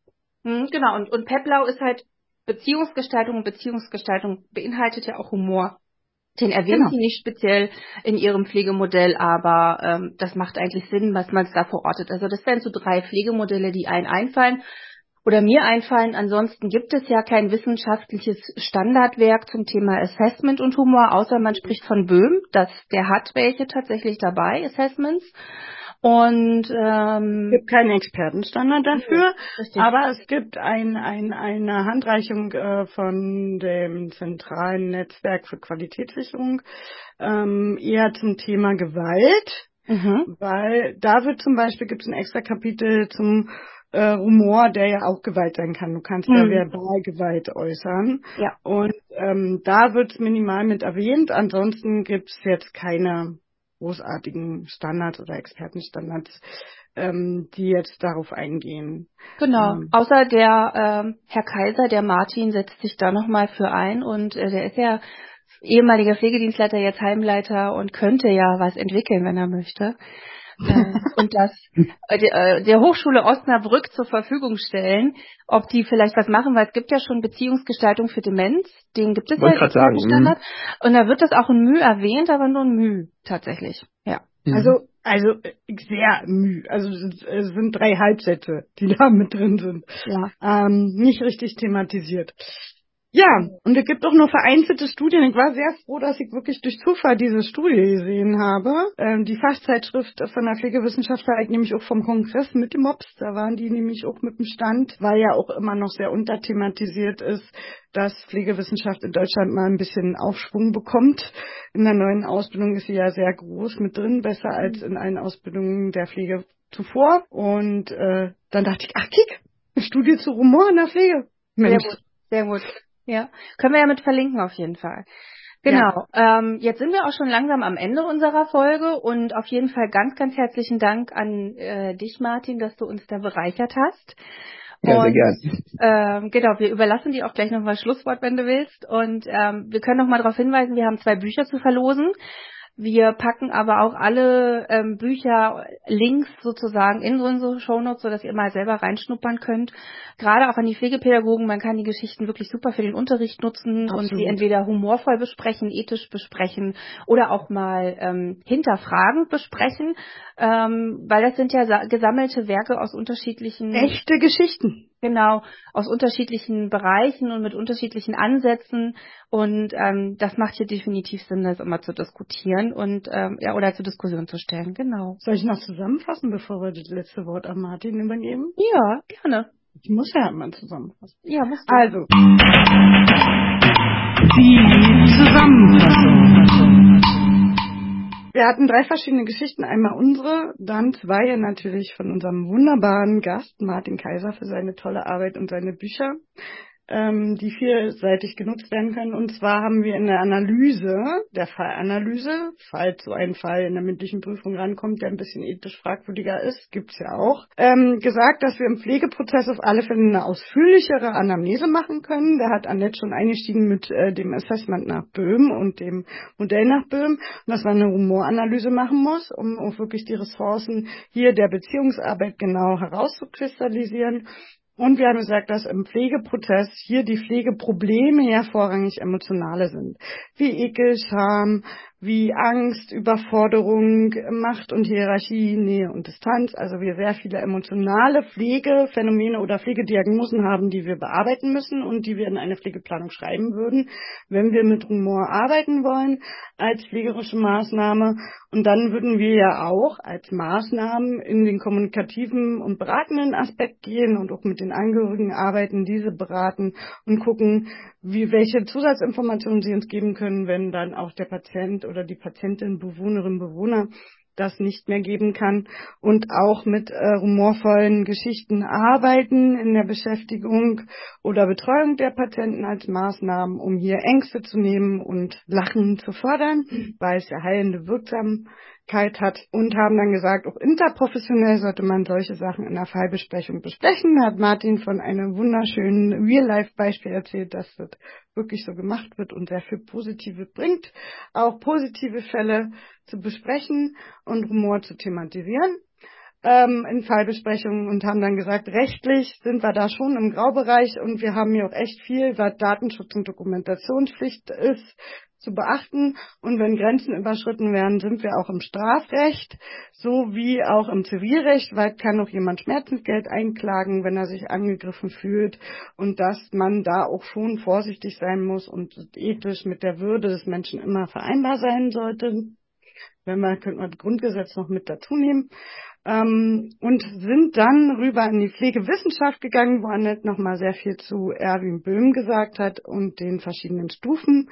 Mhm, genau, und, und Peplau ist halt Beziehungsgestaltung und Beziehungsgestaltung beinhaltet ja auch Humor. Den erwähnt genau. sie nicht speziell in ihrem Pflegemodell, aber ähm, das macht eigentlich Sinn, was man da verortet. Also das wären so drei Pflegemodelle, die einen einfallen oder mir einfallen. Ansonsten gibt es ja kein wissenschaftliches Standardwerk zum Thema Assessment und Humor, außer man spricht von Böhm, dass der hat welche tatsächlich dabei, Assessments. Und ähm, es gibt keinen Expertenstandard dafür, ja, aber es gibt ein, ein, eine Handreichung äh, von dem zentralen Netzwerk für Qualitätssicherung ähm, eher zum Thema Gewalt, mhm. weil da wird zum Beispiel gibt es ein extra Kapitel zum äh, Humor, der ja auch Gewalt sein kann. Du kannst mhm. ja verbal Gewalt äußern. Ja. Und ähm, da wird es minimal mit erwähnt. Ansonsten gibt es jetzt keine großartigen Standards oder Expertenstandards, ähm, die jetzt darauf eingehen. Genau. Ähm, Außer der ähm, Herr Kaiser, der Martin, setzt sich da nochmal für ein und äh, der ist ja ehemaliger Pflegedienstleiter, jetzt Heimleiter und könnte ja was entwickeln, wenn er möchte. Äh, und das äh, äh, der Hochschule Osnabrück zur Verfügung stellen, ob die vielleicht was machen, weil es gibt ja schon Beziehungsgestaltung für Demenz, den gibt es ja sagen, Standard. Mhm. Und da wird das auch in Mühe erwähnt, aber nur in Mühe tatsächlich. Ja. Mhm. Also also sehr müh. Also es sind drei Halbsätze, die da mit drin sind. Ja. Ähm, nicht richtig thematisiert. Ja, und es gibt auch nur vereinzelte Studien. Ich war sehr froh, dass ich wirklich durch Zufall diese Studie gesehen habe. Ähm, die Fachzeitschrift von der Pflegewissenschaft war ich nämlich auch vom Kongress mit dem MOPS. Da waren die nämlich auch mit dem Stand, weil ja auch immer noch sehr unterthematisiert ist, dass Pflegewissenschaft in Deutschland mal ein bisschen Aufschwung bekommt. In der neuen Ausbildung ist sie ja sehr groß mit drin, besser als in allen Ausbildungen der Pflege zuvor. Und äh, dann dachte ich, ach kick, eine Studie zu Humor in der Pflege. Mensch. Sehr gut, sehr gut. Ja, können wir ja mit verlinken auf jeden Fall. Genau. Ja. Ähm, jetzt sind wir auch schon langsam am Ende unserer Folge und auf jeden Fall ganz, ganz herzlichen Dank an äh, dich, Martin, dass du uns da bereichert hast. Ja, und, sehr gern. Ähm, genau, wir überlassen dir auch gleich nochmal Schlusswort, wenn du willst. Und ähm, wir können nochmal darauf hinweisen, wir haben zwei Bücher zu verlosen. Wir packen aber auch alle ähm, Bücher, Links sozusagen in unsere Shownotes, sodass ihr mal selber reinschnuppern könnt. Gerade auch an die Pflegepädagogen, man kann die Geschichten wirklich super für den Unterricht nutzen Absolut. und sie entweder humorvoll besprechen, ethisch besprechen oder auch mal ähm, hinterfragend besprechen, ähm, weil das sind ja gesammelte Werke aus unterschiedlichen... Echte Geschichten. Genau, aus unterschiedlichen Bereichen und mit unterschiedlichen Ansätzen. Und ähm, das macht hier definitiv Sinn, das immer zu diskutieren und ähm, ja oder zur Diskussion zu stellen. Genau. Soll ich noch zusammenfassen, bevor wir das letzte Wort an Martin übergeben? Ja, gerne. Ich muss ja mal zusammenfassen. Ja, musst du. Also. Die Zusammenfassung. Wir hatten drei verschiedene Geschichten. Einmal unsere, dann zwei natürlich von unserem wunderbaren Gast Martin Kaiser für seine tolle Arbeit und seine Bücher ähm, die vielseitig genutzt werden können. Und zwar haben wir in der Analyse, der Fallanalyse, falls so ein Fall in der mündlichen Prüfung rankommt, der ein bisschen ethisch fragwürdiger ist, gibt's ja auch, ähm, gesagt, dass wir im Pflegeprozess auf alle Fälle eine ausführlichere Anamnese machen können. Da hat Annette schon eingestiegen mit äh, dem Assessment nach Böhm und dem Modell nach Böhm, und dass man eine Humoranalyse machen muss, um auch wirklich die Ressourcen hier der Beziehungsarbeit genau herauszukristallisieren und wir haben gesagt, dass im Pflegeprozess hier die Pflegeprobleme ja vorrangig emotionale sind. Wie Ekel, Scham, wie Angst, Überforderung, Macht und Hierarchie, Nähe und Distanz. Also wir sehr viele emotionale Pflegephänomene oder Pflegediagnosen haben, die wir bearbeiten müssen und die wir in eine Pflegeplanung schreiben würden, wenn wir mit Humor arbeiten wollen als pflegerische Maßnahme. Und dann würden wir ja auch als Maßnahmen in den kommunikativen und beratenden Aspekt gehen und auch mit den Angehörigen arbeiten, diese beraten und gucken, wie, welche Zusatzinformationen sie uns geben können, wenn dann auch der Patient oder die Patientin, Bewohnerin, Bewohner das nicht mehr geben kann und auch mit äh, humorvollen Geschichten arbeiten in der Beschäftigung oder Betreuung der Patienten als Maßnahmen, um hier Ängste zu nehmen und Lachen zu fördern, weil es ja heilende Wirksamkeit hat und haben dann gesagt, auch interprofessionell sollte man solche Sachen in der Fallbesprechung besprechen. Da hat Martin von einem wunderschönen Real-Life-Beispiel erzählt, dass das wirklich so gemacht wird und sehr viel Positives bringt, auch positive Fälle zu besprechen und Humor zu thematisieren ähm, in Fallbesprechungen und haben dann gesagt, rechtlich sind wir da schon im Graubereich und wir haben hier auch echt viel, was Datenschutz und Dokumentationspflicht ist, zu beachten. Und wenn Grenzen überschritten werden, sind wir auch im Strafrecht, so wie auch im Zivilrecht, weil kann auch jemand Schmerzensgeld einklagen, wenn er sich angegriffen fühlt und dass man da auch schon vorsichtig sein muss und ethisch mit der Würde des Menschen immer vereinbar sein sollte. Wenn man, könnte man das Grundgesetz noch mit dazu nehmen ähm, und sind dann rüber in die Pflegewissenschaft gegangen, wo Annette nochmal sehr viel zu Erwin Böhm gesagt hat und den verschiedenen Stufen,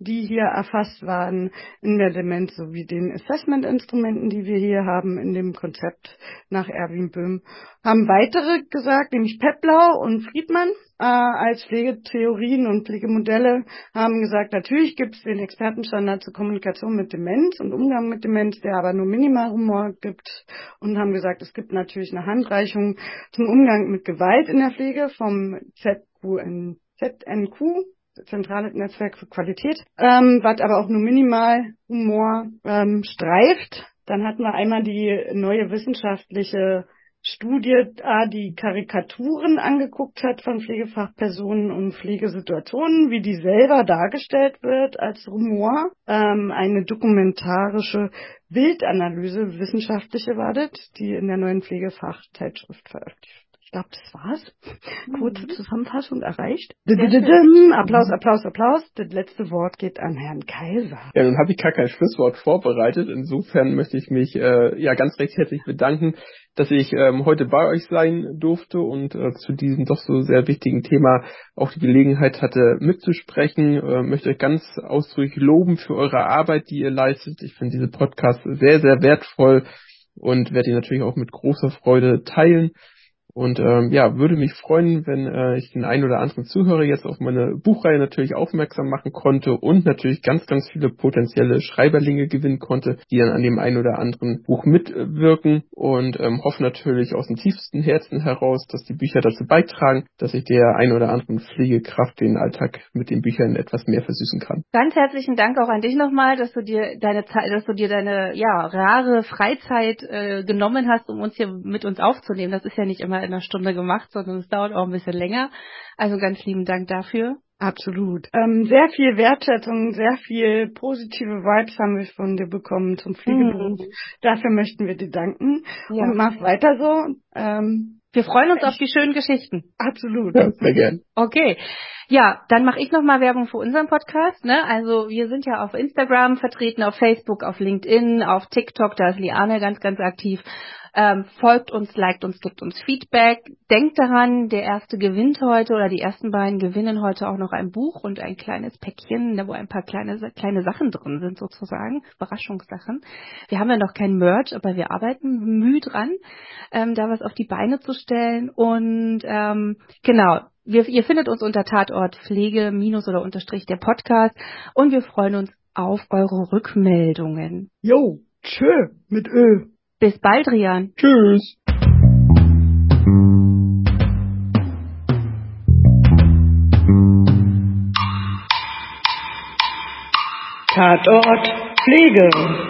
die hier erfasst waren in der Demenz sowie den Assessment-Instrumenten, die wir hier haben in dem Konzept nach Erwin Böhm. Haben weitere gesagt, nämlich Peplau und Friedmann äh, als Pflegetheorien und Pflegemodelle haben gesagt, natürlich gibt es den Expertenstandard zur Kommunikation mit Demenz und Umgang mit Demenz, der aber nur Minimalhumor gibt und haben gesagt, es gibt natürlich eine Handreichung zum Umgang mit Gewalt in der Pflege vom ZQN, ZNQ, zentrale Netzwerk für Qualität, ähm, was aber auch nur minimal Humor ähm, streift. Dann hatten wir einmal die neue wissenschaftliche Studie die Karikaturen angeguckt hat von Pflegefachpersonen und Pflegesituationen, wie die selber dargestellt wird als Humor, ähm, eine dokumentarische Bildanalyse, wissenschaftliche war das, die in der neuen Pflegefachzeitschrift veröffentlicht ich glaube, das war's. Kurze mhm. Zusammenfassung erreicht. Applaus, Applaus, Applaus. Das letzte Wort geht an Herrn Kaiser. Ja, nun habe ich gar kein Schlusswort vorbereitet. Insofern möchte ich mich äh, ja ganz recht herzlich bedanken, dass ich ähm, heute bei euch sein durfte und äh, zu diesem doch so sehr wichtigen Thema auch die Gelegenheit hatte mitzusprechen. Äh, möchte euch ganz ausdrücklich loben für eure Arbeit, die ihr leistet. Ich finde diese Podcast sehr, sehr wertvoll und werde ihn natürlich auch mit großer Freude teilen. Und ähm, ja, würde mich freuen, wenn äh, ich den einen oder anderen Zuhörer jetzt auf meine Buchreihe natürlich aufmerksam machen konnte und natürlich ganz, ganz viele potenzielle Schreiberlinge gewinnen konnte, die dann an dem einen oder anderen Buch mitwirken und ähm, hoffe natürlich aus dem tiefsten Herzen heraus, dass die Bücher dazu beitragen, dass ich der ein oder anderen Pflegekraft den Alltag mit den Büchern etwas mehr versüßen kann. Ganz herzlichen Dank auch an dich nochmal, dass du dir deine Zeit, dass du dir deine ja rare Freizeit äh, genommen hast, um uns hier mit uns aufzunehmen. Das ist ja nicht immer einer Stunde gemacht, sondern es dauert auch ein bisschen länger. Also ganz lieben Dank dafür. Absolut. Ähm, sehr viel Wertschätzung, sehr viel positive Vibes haben wir von dir bekommen zum Fliegeberuf. Mhm. Dafür möchten wir dir danken ja. und mach weiter so. Ähm, wir freuen uns auf die schönen Geschichten. Absolut. Ja, sehr gern. Okay. Ja, dann mache ich nochmal Werbung für unseren Podcast. Ne? Also wir sind ja auf Instagram vertreten, auf Facebook, auf LinkedIn, auf TikTok, da ist Liane ganz, ganz aktiv. Ähm, folgt uns, liked uns, gibt uns Feedback. Denkt daran, der erste gewinnt heute oder die ersten beiden gewinnen heute auch noch ein Buch und ein kleines Päckchen, wo ein paar kleine, kleine Sachen drin sind sozusagen, Überraschungssachen. Wir haben ja noch kein Merch, aber wir arbeiten müh dran, ähm, da was auf die Beine zu stellen. Und ähm, genau, wir, ihr findet uns unter Tatort Pflege minus oder unterstrich der Podcast und wir freuen uns auf eure Rückmeldungen. Jo, tschö mit Ö. Bis bald, Rian. Tschüss. Tatort Pflege.